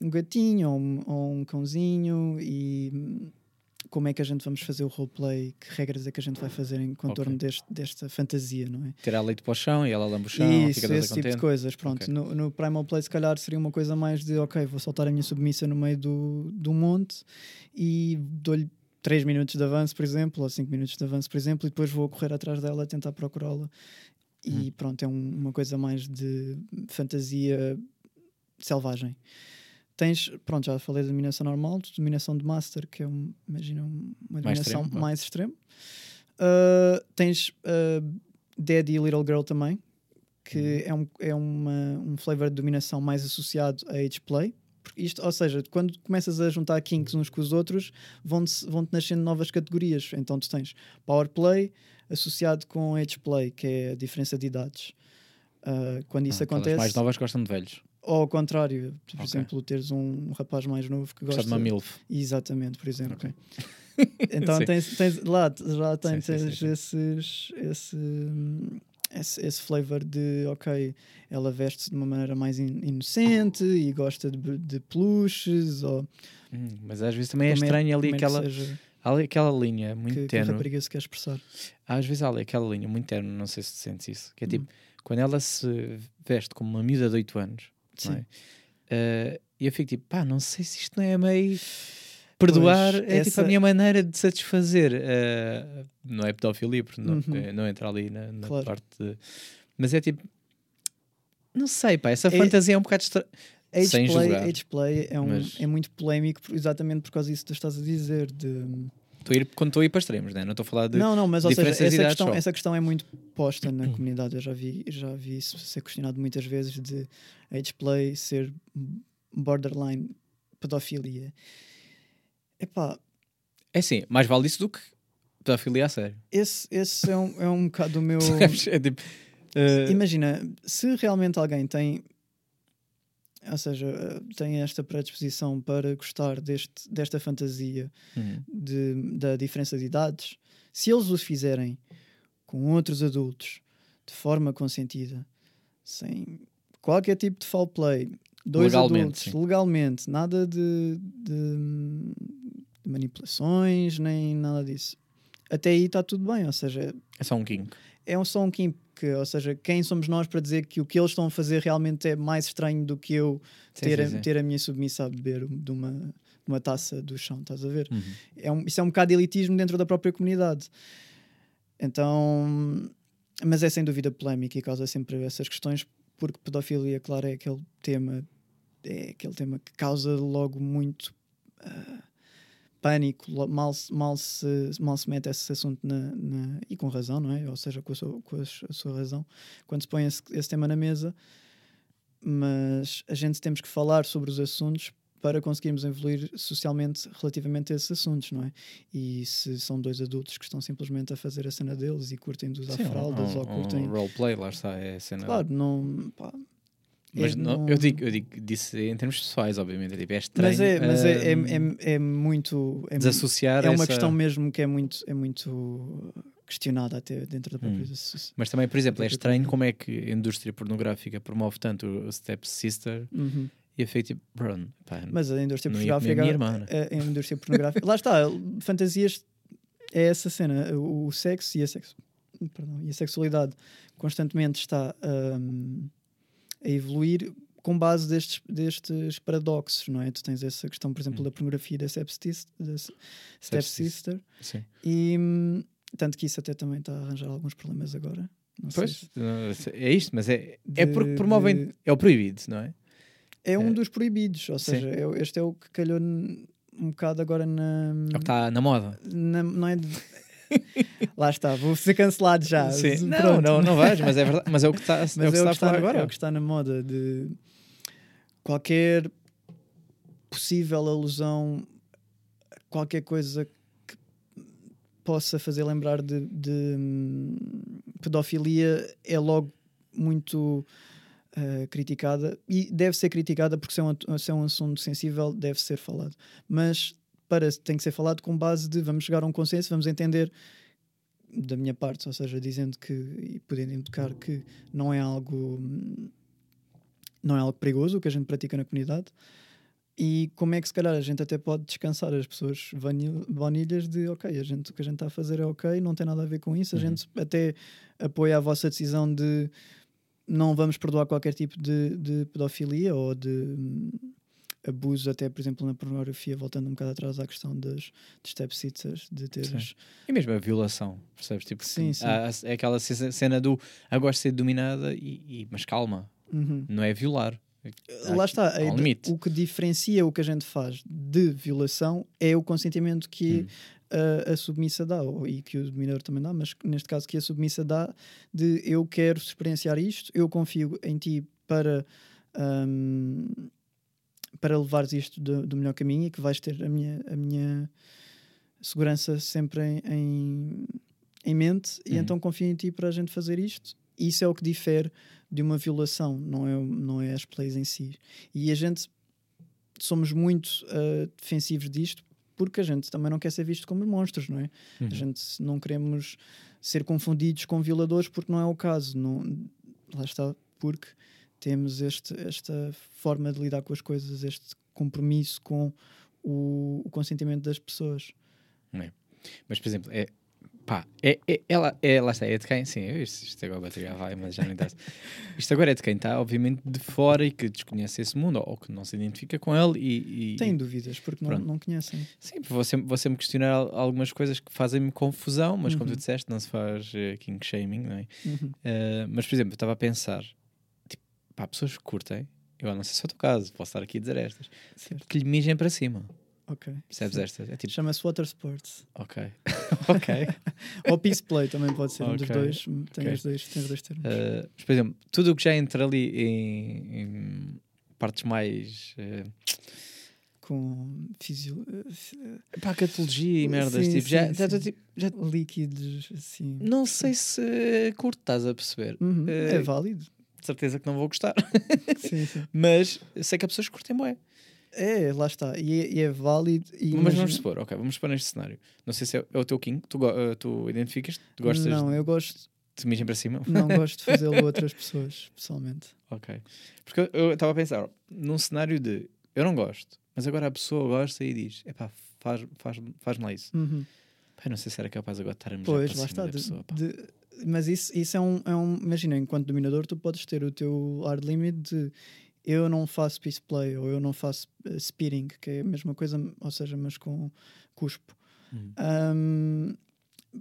um gatinho ou um, ou um cãozinho e como é que a gente vamos fazer o roleplay, que regras é que a gente vai fazer em contorno Ok. deste, desta fantasia, não é? Tirar leite para o chão e ela lambe o chão, Isso, fica esse tipo de contente. coisas. Pronto, Ok. no, no Primal Play, se calhar, seria uma coisa mais de ok, vou soltar a minha submissa no meio do, do monte e dou-lhe 3 minutos de avanço, por exemplo, ou 5 minutos de avanço, por exemplo, e depois vou correr atrás dela a tentar procurá-la. E Hum. pronto, é um- uma coisa mais de fantasia selvagem. Tens, pronto, já falei de dominação normal, de dominação de master, que é um, imagina um- uma dominação mais extrema. Uh, tens uh, Daddy Little Girl também, que Uhum. é, um, é uma, um flavor de dominação mais associado a age play. Isto, ou seja, quando começas a juntar kinks uns com os outros, vão-te vão nascendo novas categorias. Então tu tens power play associado com age play, que é a diferença de idades. Uh, quando isso Ah, aquelas acontece, mais novas gostam de velhos. Ou ao contrário, por Ok. exemplo, teres um rapaz mais novo que Gosta de uma MILF. Exatamente, por exemplo. Ok. Então tens, tens lá já tens, sim, sim, sim. Esses, esse, esse, esse flavor de ok, ela veste-se de uma maneira mais in- inocente e gosta de, de peluches ou Hum, mas às vezes também é como estranho ali que aquela, seja ali aquela linha muito que, que a tenue. rapariga se quer expressar. Às vezes há ali aquela linha muito tenue, não sei se sentes isso. Que é Hum. tipo, quando ela se veste como uma miúda de 8 anos, Sim. é? Eh, e eu fico tipo, pá, não sei se isto não é meio. Perdoar Pois, é tipo essa- a minha maneira de satisfazer. eh, não é pedofilia, porque não, Uhum. eh, não entra ali na, na Claro. parte de. Mas é tipo. Não sei, pá, essa É- fantasia é um bocado estranha. Age Sem play, play é, um, Mas- é muito polémico exatamente por causa disso que tu estás a dizer. De... Estou a ir, quando estou a ir para extremos, né? não estou a falar de. Não, não, mas ou seja, essa questão, só. essa questão é muito posta na comunidade. Eu já vi, já vi isso ser questionado muitas vezes de age play ser borderline pedofilia. Epá, É assim, mais vale isso do que pedofilia a sério. esse, esse é, um, é um bocado o meu. É tipo. eh, Imagina, se realmente alguém tem. Ou seja, tem esta predisposição para gostar deste, desta fantasia hum, de, da diferença de idades, se eles o fizerem com outros adultos de forma consentida, sem qualquer tipo de foul play, dois Legalmente, adultos, sim. legalmente, nada de, de- de manipulações, nem nada disso. Até aí está tudo bem, ou seja, é só um king. é um só um kink, ou seja, quem somos nós para dizer que o que eles estão a fazer realmente é mais estranho do que eu Sim, ter, sim, a, sim. ter a minha submissa a beber de uma, uma taça do chão, estás a ver? Uhum. é um, isso é um bocado de elitismo dentro da própria comunidade. Então, mas é sem dúvida polémica e causa sempre essas questões, porque pedofilia, claro, é aquele tema, é aquele tema que causa logo muito ah, pânico, mal, se- mal, se, mal se mete esse assunto na, na- e com razão, não é? Ou seja, com a sua, com a sua razão, quando se põe esse, esse tema na mesa. Mas a gente temos que falar sobre os assuntos para conseguirmos evoluir socialmente relativamente a esses assuntos, não é? E se são dois adultos que estão simplesmente a fazer a cena deles e curtem de usar Sim, fraldas um, ou curtem. um roleplay, lá está, é a cena. Claro, não. pá, Mas não- eu, digo, eu digo disso em termos pessoais, obviamente. É, tipo, é estranho. Mas é, mas é, é, hum, é, é muito. É, desassociar é uma questão mesmo que é muito, é muito questionada até dentro da própria Hum. sociedade. Mas também, por exemplo, é Própria estranho como é que a indústria pornográfica promove tanto o Step Sister Uhum. e eu fico tipo, bro, pá, Mas a indústria a pornográfica. minha irmã, né? a, a indústria pornográfica. Lá está, fantasias é essa cena. O, sexo e a, sexo, perdão, e a sexualidade constantemente está hum, a evoluir com base destes, destes paradoxos, não é? Tu tens essa questão, por exemplo, Hum. da pornografia da stepsister, Sim. e tanto que isso até também está a arranjar alguns problemas agora. Não Pois, se- é isto, mas é, é De- porque promovem. de- É o proibido, não é? É um É. dos proibidos, ou seja, é- este é o que calhou um bocado agora na. É o que está na moda. na- não é Lá está, vou ser cancelado já. Sim. Não, Pronto. não, não vais, mas é verdade. Mas é o que está, é o que Mas está falar na, agora. é o que está na moda de qualquer possível alusão, a qualquer coisa que possa fazer lembrar de, de, hum, pedofilia é logo muito eh, criticada e deve ser criticada porque se é, um, se é um assunto sensível deve ser falado. Mas para tem que ser falado com base de vamos chegar a um consenso, vamos entender da minha parte, ou seja, dizendo que e podendo indicar que não é algo não é algo perigoso o que a gente pratica na comunidade e como é que se calhar a gente até pode descansar as pessoas vanil- vanilhas de ok, a gente, o que a gente está a fazer é ok, não tem nada a ver com isso, a Uhum. gente até apoia a vossa decisão de não vamos perdoar qualquer tipo de, de pedofilia ou de hum, abuso, até por exemplo na pornografia, voltando um bocado atrás à questão das stepsitters, de teres E mesmo a violação, percebes? Tipo, Sim, sim. há- é aquela ce- cena do agora de ser dominada, e, e- mas calma, Uhum. não é violar. Lá está, há um a- limite. o que diferencia o que a gente faz de violação é o consentimento que Hum. a, a submissa dá, ou- e que o dominador também dá, mas neste caso que a submissa dá, de eu quero experienciar isto, eu confio em ti para, hum, para levares isto do, do melhor caminho e que vais ter a minha, a minha segurança sempre em, em, em mente, e Uhum. então confio em ti para a gente fazer isto. Isso é o que difere de uma violação, não é, não é as plays em si. E a gente somos muito ah, defensivos disto porque a gente também não quer ser visto como monstros, não é? Uhum. A gente não queremos ser confundidos com violadores porque não é o caso. Não, lá está, porque temos este, esta forma de lidar com as coisas, este compromisso com o, o consentimento das pessoas. Mas, por exemplo, é. Pá, é, é, ela, é, lá está, é de quem? Sim, isto, isto agora a bateria vai, mas já não interessa. Isto agora é de quem está, obviamente, de fora e que desconhece esse mundo ou, que não se identifica com ele e. e Têm dúvidas porque não, não conhecem. Sim, sempre, vou sempre questionar al- algumas coisas que fazem-me confusão, mas como tu Uhum. disseste, não se faz eh, king shaming, não é? Uhum. Eh, mas, por exemplo, eu estava a pensar, pá, pessoas que curtem, eu não sei se é o teu caso, posso estar aqui a dizer estas, Certo. que lhe mijem para cima, Ok. percebes Sim. estas? É tipo, Chama-se Water Sports. ok, ok. Ou Peace Play também pode ser um dos dois. Tem, ok. os dois. tem os dois termos. Eh, mas, por exemplo, tudo o que já entra ali em, em partes mais. eh, Com fisio... eh, pá, catologia e merdas, Sim, tipo, já, sim, já, sim. tipo, já- líquidos, assim. não sei se curto, estás a perceber. Uhum, Eh, É válido. De certeza que não vou gostar, sim, sim. mas sei que há pessoas que curtem bué. É, lá está. E é, e é válido. E Mas imagina- vamos supor, ok, vamos supor neste cenário. Não sei se é, é o teu king, tu, eh, tu identificas, tu gostas Não, eu gosto. de mijem para cima? Não gosto de fazê-lo a outras pessoas, pessoalmente. Ok. Porque eu- estava a pensar, num cenário de eu não gosto, mas agora a pessoa gosta e diz: epá, faz, faz, faz-me lá isso. Uhum. Pá, não sei se era capaz agora de estar a mijar Pois, para lá cima está. da de- pessoa, pá. de- mas isso, isso é, um, é um. Imagina, enquanto dominador, tu podes ter o teu hard limit de eu não faço peace play ou eu não faço uh, speeding, que é a mesma coisa, ou seja, mas com cuspo. Hum. Ahm,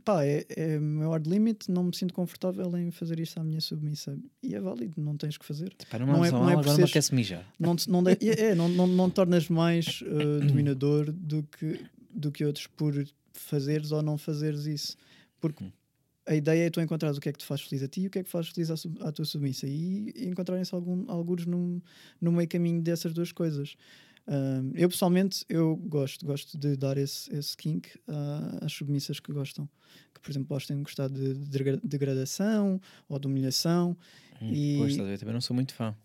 pá, é, é o meu hard limit, não me sinto confortável em fazer isto à minha submissa. E é válido, não tens que fazer. Pá, não, não é- não é agora não seres- apetece mijar. Não, te- não, de- é, é, não, não, tornas mais uh, dominador do que, do que outros por fazeres ou não fazeres isso. Porque Hum. A ideia é tu encontrares o que é que te faz feliz a ti e o que é que faz feliz à, sub- à tua submissa e, e encontrarem-se alguns no, no meio caminho dessas duas coisas. Um, eu pessoalmente eu gosto, gosto de dar esse, esse kink ah, às submissas que gostam, que por exemplo gostem de gostar de, de degra- degradação ou de humilhação. Hum, E- Pois, estás a ver, também não sou muito fã.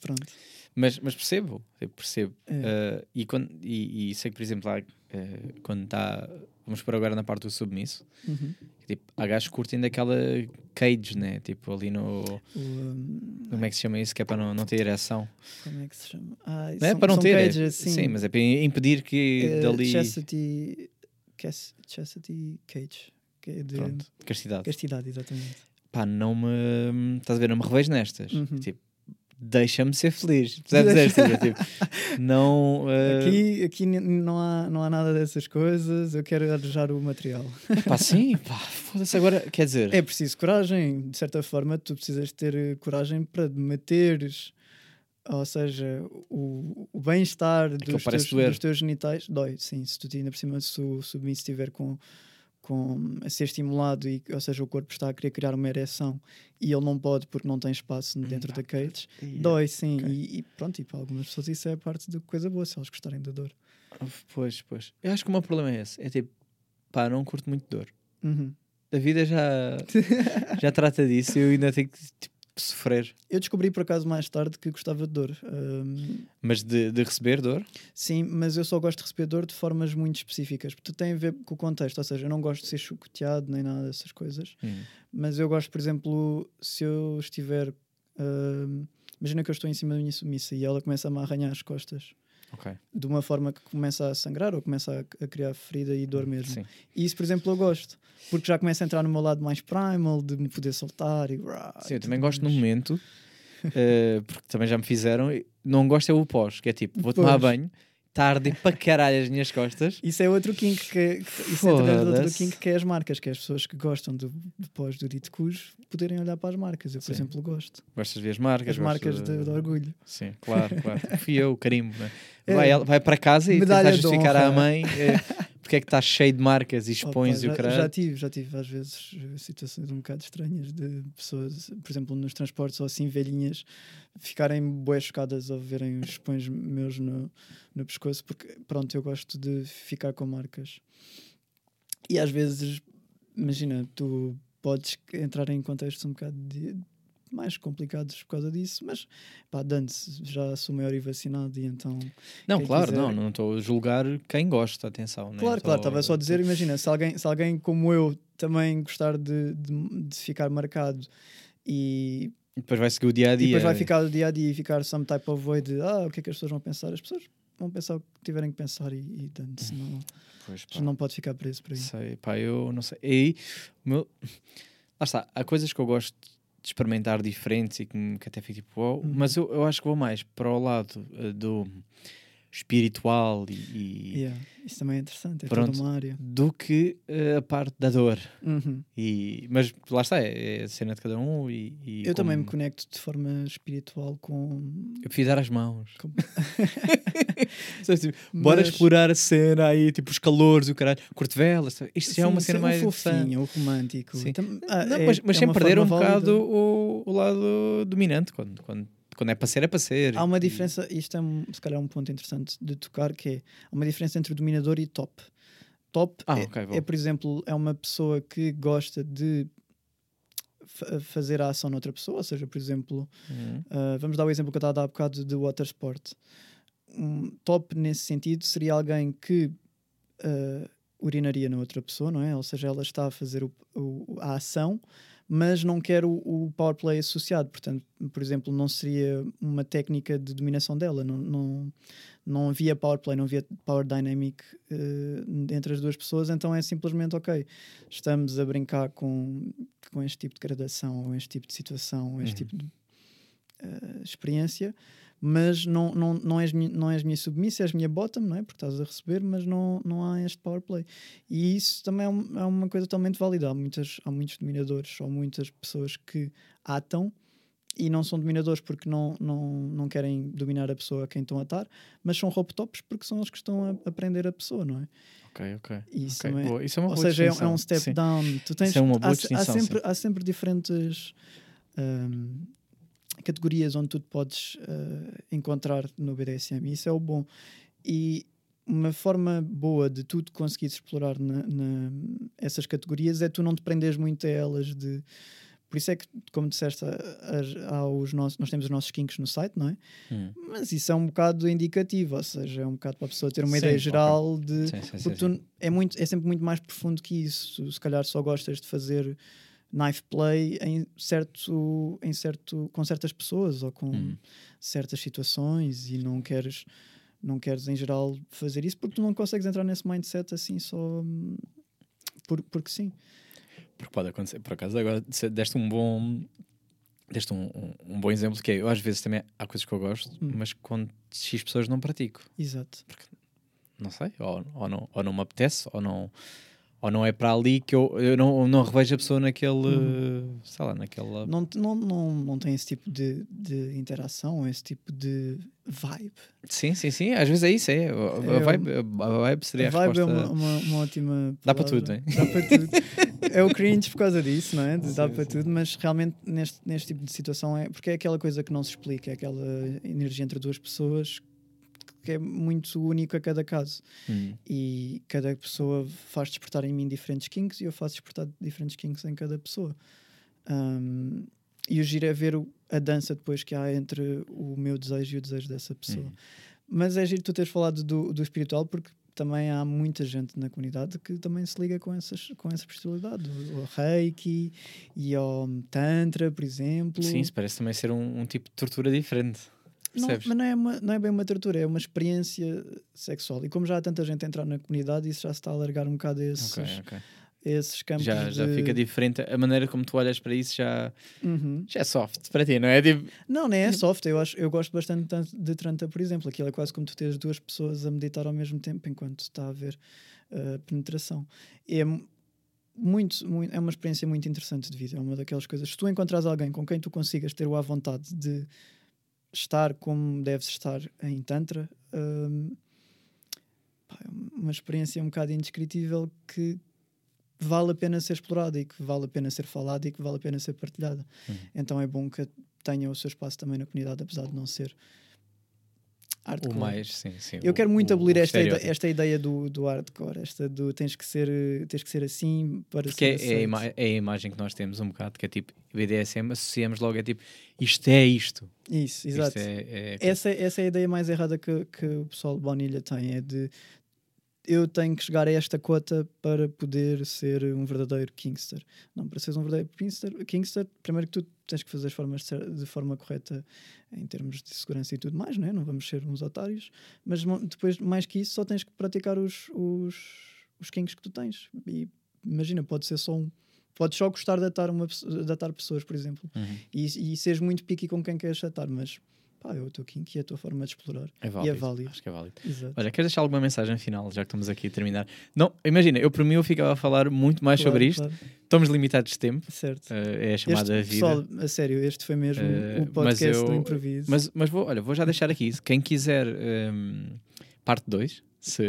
Pronto. Mas, mas percebo, eu percebo. É. Uh, e, quando, e, e sei que, por exemplo, lá, uh, quando está. Vamos por agora na parte do submisso. Uhum. Tipo, há gajos que curtem daquela cage, né? Tipo, ali no. O, um, Como é que se chama isso? Que é para não, não ter ereção. Como é que se chama? Ah, Não é são- para não ter. é- cages, sim. mas é para impedir que Eh, dali. Chastity, chastity Cage. Que é de Pronto, castidade. castidade, exatamente. Pá, não me. Estás a ver? Não me revejo nestas. Uhum. Tipo, deixa-me ser feliz. Percebes esta? Tipo, não. eh, Aqui, aqui n- não, há, não há nada dessas coisas, eu quero arejar o material. Pá, sim, pá, foda-se agora. Quer dizer, É preciso coragem, de certa forma, tu precisas ter eh, coragem para meteres, ou seja, o, o bem-estar Aquilo dos, teus- dos teus genitais. Dói, sim, se tu te- ainda por cima, se o submisso estiver com, com, a ser estimulado, e, ou seja, o corpo está a querer criar uma ereção e ele não pode porque não tem espaço dentro da cage, dói, sim. ok. E, e pronto, e para algumas pessoas isso é parte de coisa boa, se elas gostarem da dor. pois, pois. Eu acho que o meu problema é esse. É tipo, pá, não curto muito dor. Uhum. A vida já, já trata disso e eu ainda tenho que tipo, sofrer. Eu descobri por acaso mais tarde que gostava de dor. Ahm, Mas de, de receber dor? Sim, mas eu só gosto de receber dor de formas muito específicas, porque tem a ver com o contexto, ou seja, eu não gosto de ser chocoteado nem nada dessas coisas, mas eu gosto, por exemplo, se eu estiver. ahm, imagina que eu estou em cima da minha submissa e ela começa a me arranhar as costas Ok. de uma forma que começa a sangrar ou começa a, criar ferida e dor mesmo. Sim. E isso, por exemplo, eu gosto, porque já começa a entrar no meu lado mais primal, de me poder soltar e. Sim, eu também gosto no momento, eh, porque também já me fizeram. Não gosto é o pós, que é tipo, vou tomar Pois. banho, tarde para caralho as minhas costas. Isso é outro kink que é, isso é outro kink que é as marcas, que é as pessoas que gostam do, pós do dito cujo poderem olhar para as marcas. Eu, por Sim. exemplo, gosto. Gostas de ver as marcas? As marcas de, de orgulho. Sim, claro, claro. Fui eu, carimbo, né? É. vai, ela- vai para casa e tentar justificar à mãe eh, porque é que está cheio de marcas e expões e já, o já caralho. tive, já tive às vezes situações um bocado estranhas de pessoas, por exemplo, nos transportes ou assim, velhinhas, ficarem bué chocadas ao verem os pões meus no, no pescoço, porque pronto, eu gosto de ficar com marcas. E às vezes, imagina, tu podes entrar em contextos um bocado de- mais complicados por causa disso, mas pá, dane-se, já sou maior e vacinado e então Não, claro, quiser- não, não estou a julgar quem gosta, atenção. né? Claro, claro, estava só a dizer, imagina, se alguém, se alguém como eu também gostar de, de, de ficar marcado e, E depois vai seguir o dia a e dia. depois vai ficar o dia a dia e ficar some type of way de ah, o que é que as pessoas vão pensar? As pessoas vão pensar o que tiverem que pensar e, e dane-se, não, Pois, pá. não pode ficar preso por aí. Sei, pá, eu não sei. E aí, meu... lá está, há coisas que eu gosto de experimentar diferentes e que, que até fico tipo, Uhum. mas eu, eu acho que vou mais para o lado eh, do espiritual e, e- Yeah, Isso também é interessante, é Pronto. toda uma área. do que eh, a parte da dor. Uhum. E, mas lá está, é, é a cena de cada um. E, e Eu também me como- conecto de forma espiritual com. Eu prefiro dar as mãos. com- tipo, Bora Mas- explorar a cena aí, tipo os calores e o caralho. Curto velas. Isto já é uma cena o mais interessante. fofinho, o romântico. Sim. Tam- ah, Não, é- mas, mas é sem perder um forma bocado válida. o, o lado dominante. Quando, quando, quando é para ser, é para ser. Há uma E- diferença, isto é um- se calhar um ponto interessante de tocar, que é há uma diferença entre dominador e top. Top Ah, é, ok, boa. é, por exemplo, é uma pessoa que gosta de fa- fazer a ação noutra pessoa, ou seja, por exemplo, Uhum. ah, vamos dar o exemplo que eu estava a dar há bocado de water sport. Um top nesse sentido seria alguém que ah, urinaria na outra pessoa, não é? Ou seja, ela está a fazer o- o- a ação, mas não quer o, power play associado. Portanto, por exemplo, não seria uma técnica de dominação dela. Não, não, não havia power play, não havia power dynamic eh, entre as duas pessoas. Então é simplesmente, ok, estamos a brincar com, com este tipo de gradação, ou este tipo de situação, ou este Uhum. tipo de eh, experiência. Mas não, não, não, és, minha- não és minha submissa, és minha bottom, não é? Porque estás a receber, mas não, não há este power play. E isso também é, um- é uma coisa totalmente válida. Há, muitas, há muitos dominadores ou muitas pessoas que atam e não são dominadores porque não, não, não querem dominar a pessoa a quem estão a atar, mas são rope tops porque são eles que estão a aprender a pessoa, não é? Ok, ok. Isso, ok, também- boa. Isso é uma ou boa seja, é, é distinção. um step Sim. down. Tu tens, Isso é uma boa há, há sempre, sim. há sempre diferentes ahm, categorias onde tu podes ah, encontrar no BDSM isso é o bom. E uma forma boa de tu conseguires explorar na, na- essas categorias é tu não te prenderes muito a elas de por isso é que, como disseste, as- há os nossos, nós temos os nossos kinks no site, não é? Hum. Mas isso é um bocado indicativo, ou seja, é um bocado para a pessoa ter uma Sim, ideia geral de, Sim, sim, sim, porque sim. tu é, muito, é sempre muito mais profundo que isso. Se calhar só gostas de fazer knife play em certo, em certo, com certas pessoas ou com Hum. certas situações e não queres, não queres em geral fazer isso porque tu não consegues entrar nesse mindset assim só hum, por, porque sim. Porque pode acontecer. Por acaso, agora deste um bom. deste um, um, um bom exemplo que é, eu às vezes também há coisas que eu gosto, Hum. mas com X pessoas não pratico. Exato. Não sei, ou, ou, não, ou não me apetece, ou não, ou não é para ali que eu, eu não, não revejo a pessoa naquele, sei lá, naquela... Não, não, não, não tem esse tipo de, de interação, esse tipo de vibe. Sim, sim, sim, às vezes é isso, é. A, É, vibe, a vibe seria a, a vibe é resposta... uma, uma, uma ótima. Dá para palavra. tudo, hein? Dá para tudo. é o cringe por causa disso, não é? De dá Sim, para sim. tudo, mas realmente neste, neste tipo de situação é. Porque é aquela coisa que não se explica, é aquela energia entre duas pessoas que é muito único a cada caso. Hum. E cada pessoa faz despertar em mim diferentes kinks e eu faço despertar diferentes kinks em cada pessoa. Um, e o giro é ver o- a dança depois que há entre o meu desejo e o desejo dessa pessoa. Hum. Mas é giro tu teres falado do, do espiritual porque também há muita gente na comunidade que também se liga com, essas, com essa espiritualidade. O, o Reiki e ao Tantra, por exemplo. Sim, isso parece também ser um, um tipo de tortura diferente. Não, Percebes? mas não é, uma- não é bem uma tortura, é uma experiência sexual. E como já há tanta gente a entrar na comunidade, isso já se está a alargar um bocado a esses, Ok, ok. a esses campos. Já, já de- fica diferente. A maneira como tu olhas para isso já, Uhum. já é soft para ti, não é? Tipo, Não, nem é soft. Eu, acho, eu gosto bastante tan- de Tranta, por exemplo. Aquilo é quase como tu tens duas pessoas a meditar ao mesmo tempo enquanto está a haver uh, penetração. É mu- muito, muito, é uma experiência muito interessante de vida. É uma daquelas coisas. Se tu encontras alguém com quem tu consigas ter o à vontade de estar como deves estar em Tantra, hum, pá, é uma experiência um bocado indescritível que vale a pena ser explorada e que vale a pena ser falada e que vale a pena ser partilhada. Uhum. Então é bom que tenha o seu espaço também na comunidade, apesar de não ser o hardcore. mais, sim, sim. Eu o- quero muito o- abolir o esta, estereótipo. esta ideia do, do hardcore, esta do tens que ser, tens que ser assim para Porque é, ser é é a imagem que nós temos um bocado, que é tipo, BDSM, associamos logo, é tipo, isto é isto. Isso, Isto exato. é, é- Essa, essa é a ideia mais errada que, que o pessoal de Baunilha tem, é de eu tenho que chegar a esta cota para poder ser um verdadeiro Kingster. Não, para seres um verdadeiro Kingster, Kingster primeiro que tu tens que fazer as formas de, forma correta em termos de segurança e tudo mais, não é? Não vamos ser uns otários, mas depois, mais que isso, só tens que praticar os, os, os Kings que tu tens. E imagina, pode ser só um. Podes só gostar de atar, uma, de atar pessoas, por exemplo, Uhum. e, e seres muito picky com quem queres atar, mas pá, é o teu kink e a tua forma de explorar. É válido. válido. Acho que é válido. Exato. Olha, queres deixar alguma mensagem final, já que estamos aqui a terminar? Não, imagina, eu por mim eu ficava a falar muito mais Claro, sobre isto. claro. Estamos limitados de tempo, Certo. eh, é a chamada Este, vida. pessoal, a sério, este foi mesmo Eh, o podcast do eu- improviso. Mas, mas vou, olha, vou já deixar aqui. Quem quiser ehm, parte 2, se...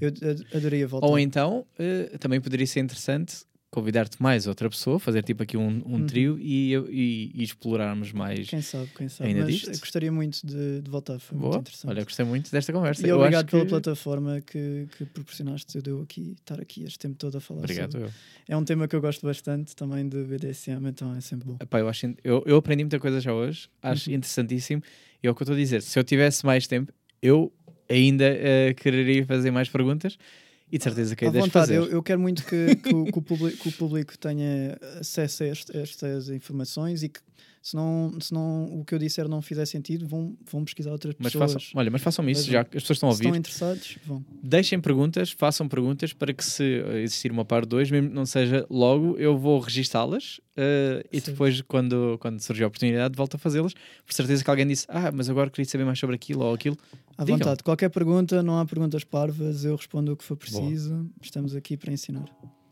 Eu ad- adoraria voltar. ou então eh, também poderia ser interessante convidar-te mais outra pessoa, fazer tipo aqui um, um Uhum. trio e, e, e explorarmos mais. Quem sabe, quem sabe. Ainda mas disto? eu gostaria muito de, de voltar, foi muito Boa. interessante. Olha, gostei muito desta conversa. e Eu obrigado pela que- plataforma que, que proporcionaste. Eu deu aqui, estar aqui este tempo todo a falar Obrigado. sobre. eu. É um tema que eu gosto bastante também do BDSM, então é sempre bom. Epá, eu, acho, eu, eu aprendi muita coisa já hoje, acho Uhum. interessantíssimo. E é o que eu estou a dizer. Se eu tivesse mais tempo, eu ainda eh, quereria fazer mais perguntas e de certeza que as vontade, fazer. eu, eu quero muito que, que o, que o público, que o público tenha acesso a, este- a estas informações e que se não, se não o que eu disser não fizer sentido, vão, vão pesquisar outras Mas pessoas. façam, olha, mas façam isso, já que as pessoas estão a se estão ouvir. interessados, vão. Deixem perguntas, façam perguntas para que se eh, existir uma parte 2, mesmo que não seja logo, eu vou registá-las eh, e depois, quando, quando surgir a oportunidade, volto a fazê-las. Por certeza que alguém disse, ah, mas agora queria saber mais sobre aquilo ou aquilo. À Digam. vontade. Qualquer pergunta, não há perguntas parvas, eu respondo o que for preciso. Estamos aqui para ensinar.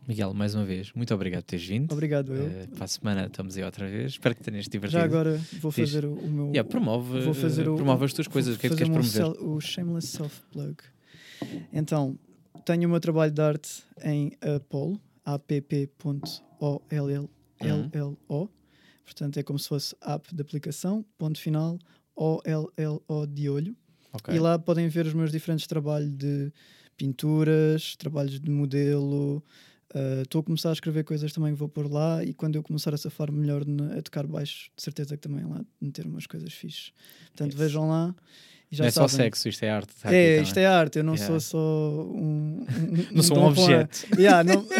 Miguel, mais uma vez, muito obrigado por teres vindo. Obrigado, eu. Eh, para a semana estamos aí outra vez. Espero que tenhas divertido. Já agora vou fazer o, o meu. Yeah, promove, vou fazer eh, o, promove as tuas coisas. O que é que queres promover? O shameless self-plug. Então, tenho o meu trabalho de arte em Apollo, app.ollo. Portanto, é como se fosse app de aplicação, ponto final, O-L-L-O de olho. Ok. E lá podem ver os meus diferentes trabalhos de pinturas, trabalhos de modelo. Ah, Estou a começar a escrever coisas também vou pôr lá e quando eu começar a safar melhor a tocar baixo, de certeza que também lá meter umas coisas fixes. Portanto, Yes. vejam lá não é só sabem. sexo, isto é arte. tá É, aqui isto também. é arte, eu não Yeah. sou só um. um- Não sou um Dom Juan. objeto. Yeah, não...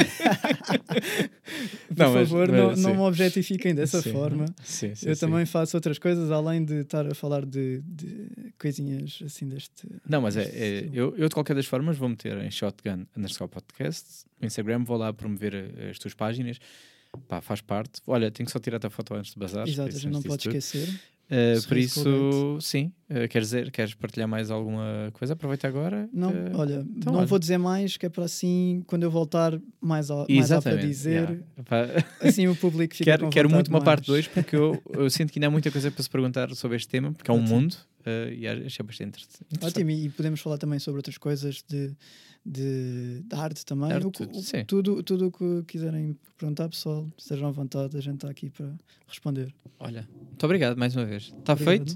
Por Não, mas- favor, mas não, sim. não me objetifiquem dessa Sim. forma. Sim, sim, eu também faço outras coisas além de estar a falar de, de coisinhas assim deste. Não, mas é, deste é- estilo. eu, eu de qualquer das formas vou meter em Shotgun underscore podcast. No Instagram vou lá promover eh, as tuas páginas. pá, faz parte. Olha, tenho que só tirar a foto antes de bazar. Exato, gente não pode esquecer. Uh, por isso, sim. Uh, queres dizer, queres partilhar mais alguma coisa? Aproveita agora. Não, Uh, olha, então, não olha. vou dizer mais, que é para assim, quando eu voltar, mais, a, mais há para dizer. yeah. Assim o público fica quero quero muito uma mais. parte 2 porque eu, eu sinto que ainda há muita coisa para se perguntar sobre este tema, porque é um Ótimo. mundo uh, e achei bastante inter- interessante. Ótimo, e podemos falar também sobre outras coisas de, de, de arte também. Arte, O que- o- tudo, tudo o que quiserem perguntar, pessoal, estejam à vontade, a gente está aqui para responder. Olha, muito obrigado mais uma vez. Está feito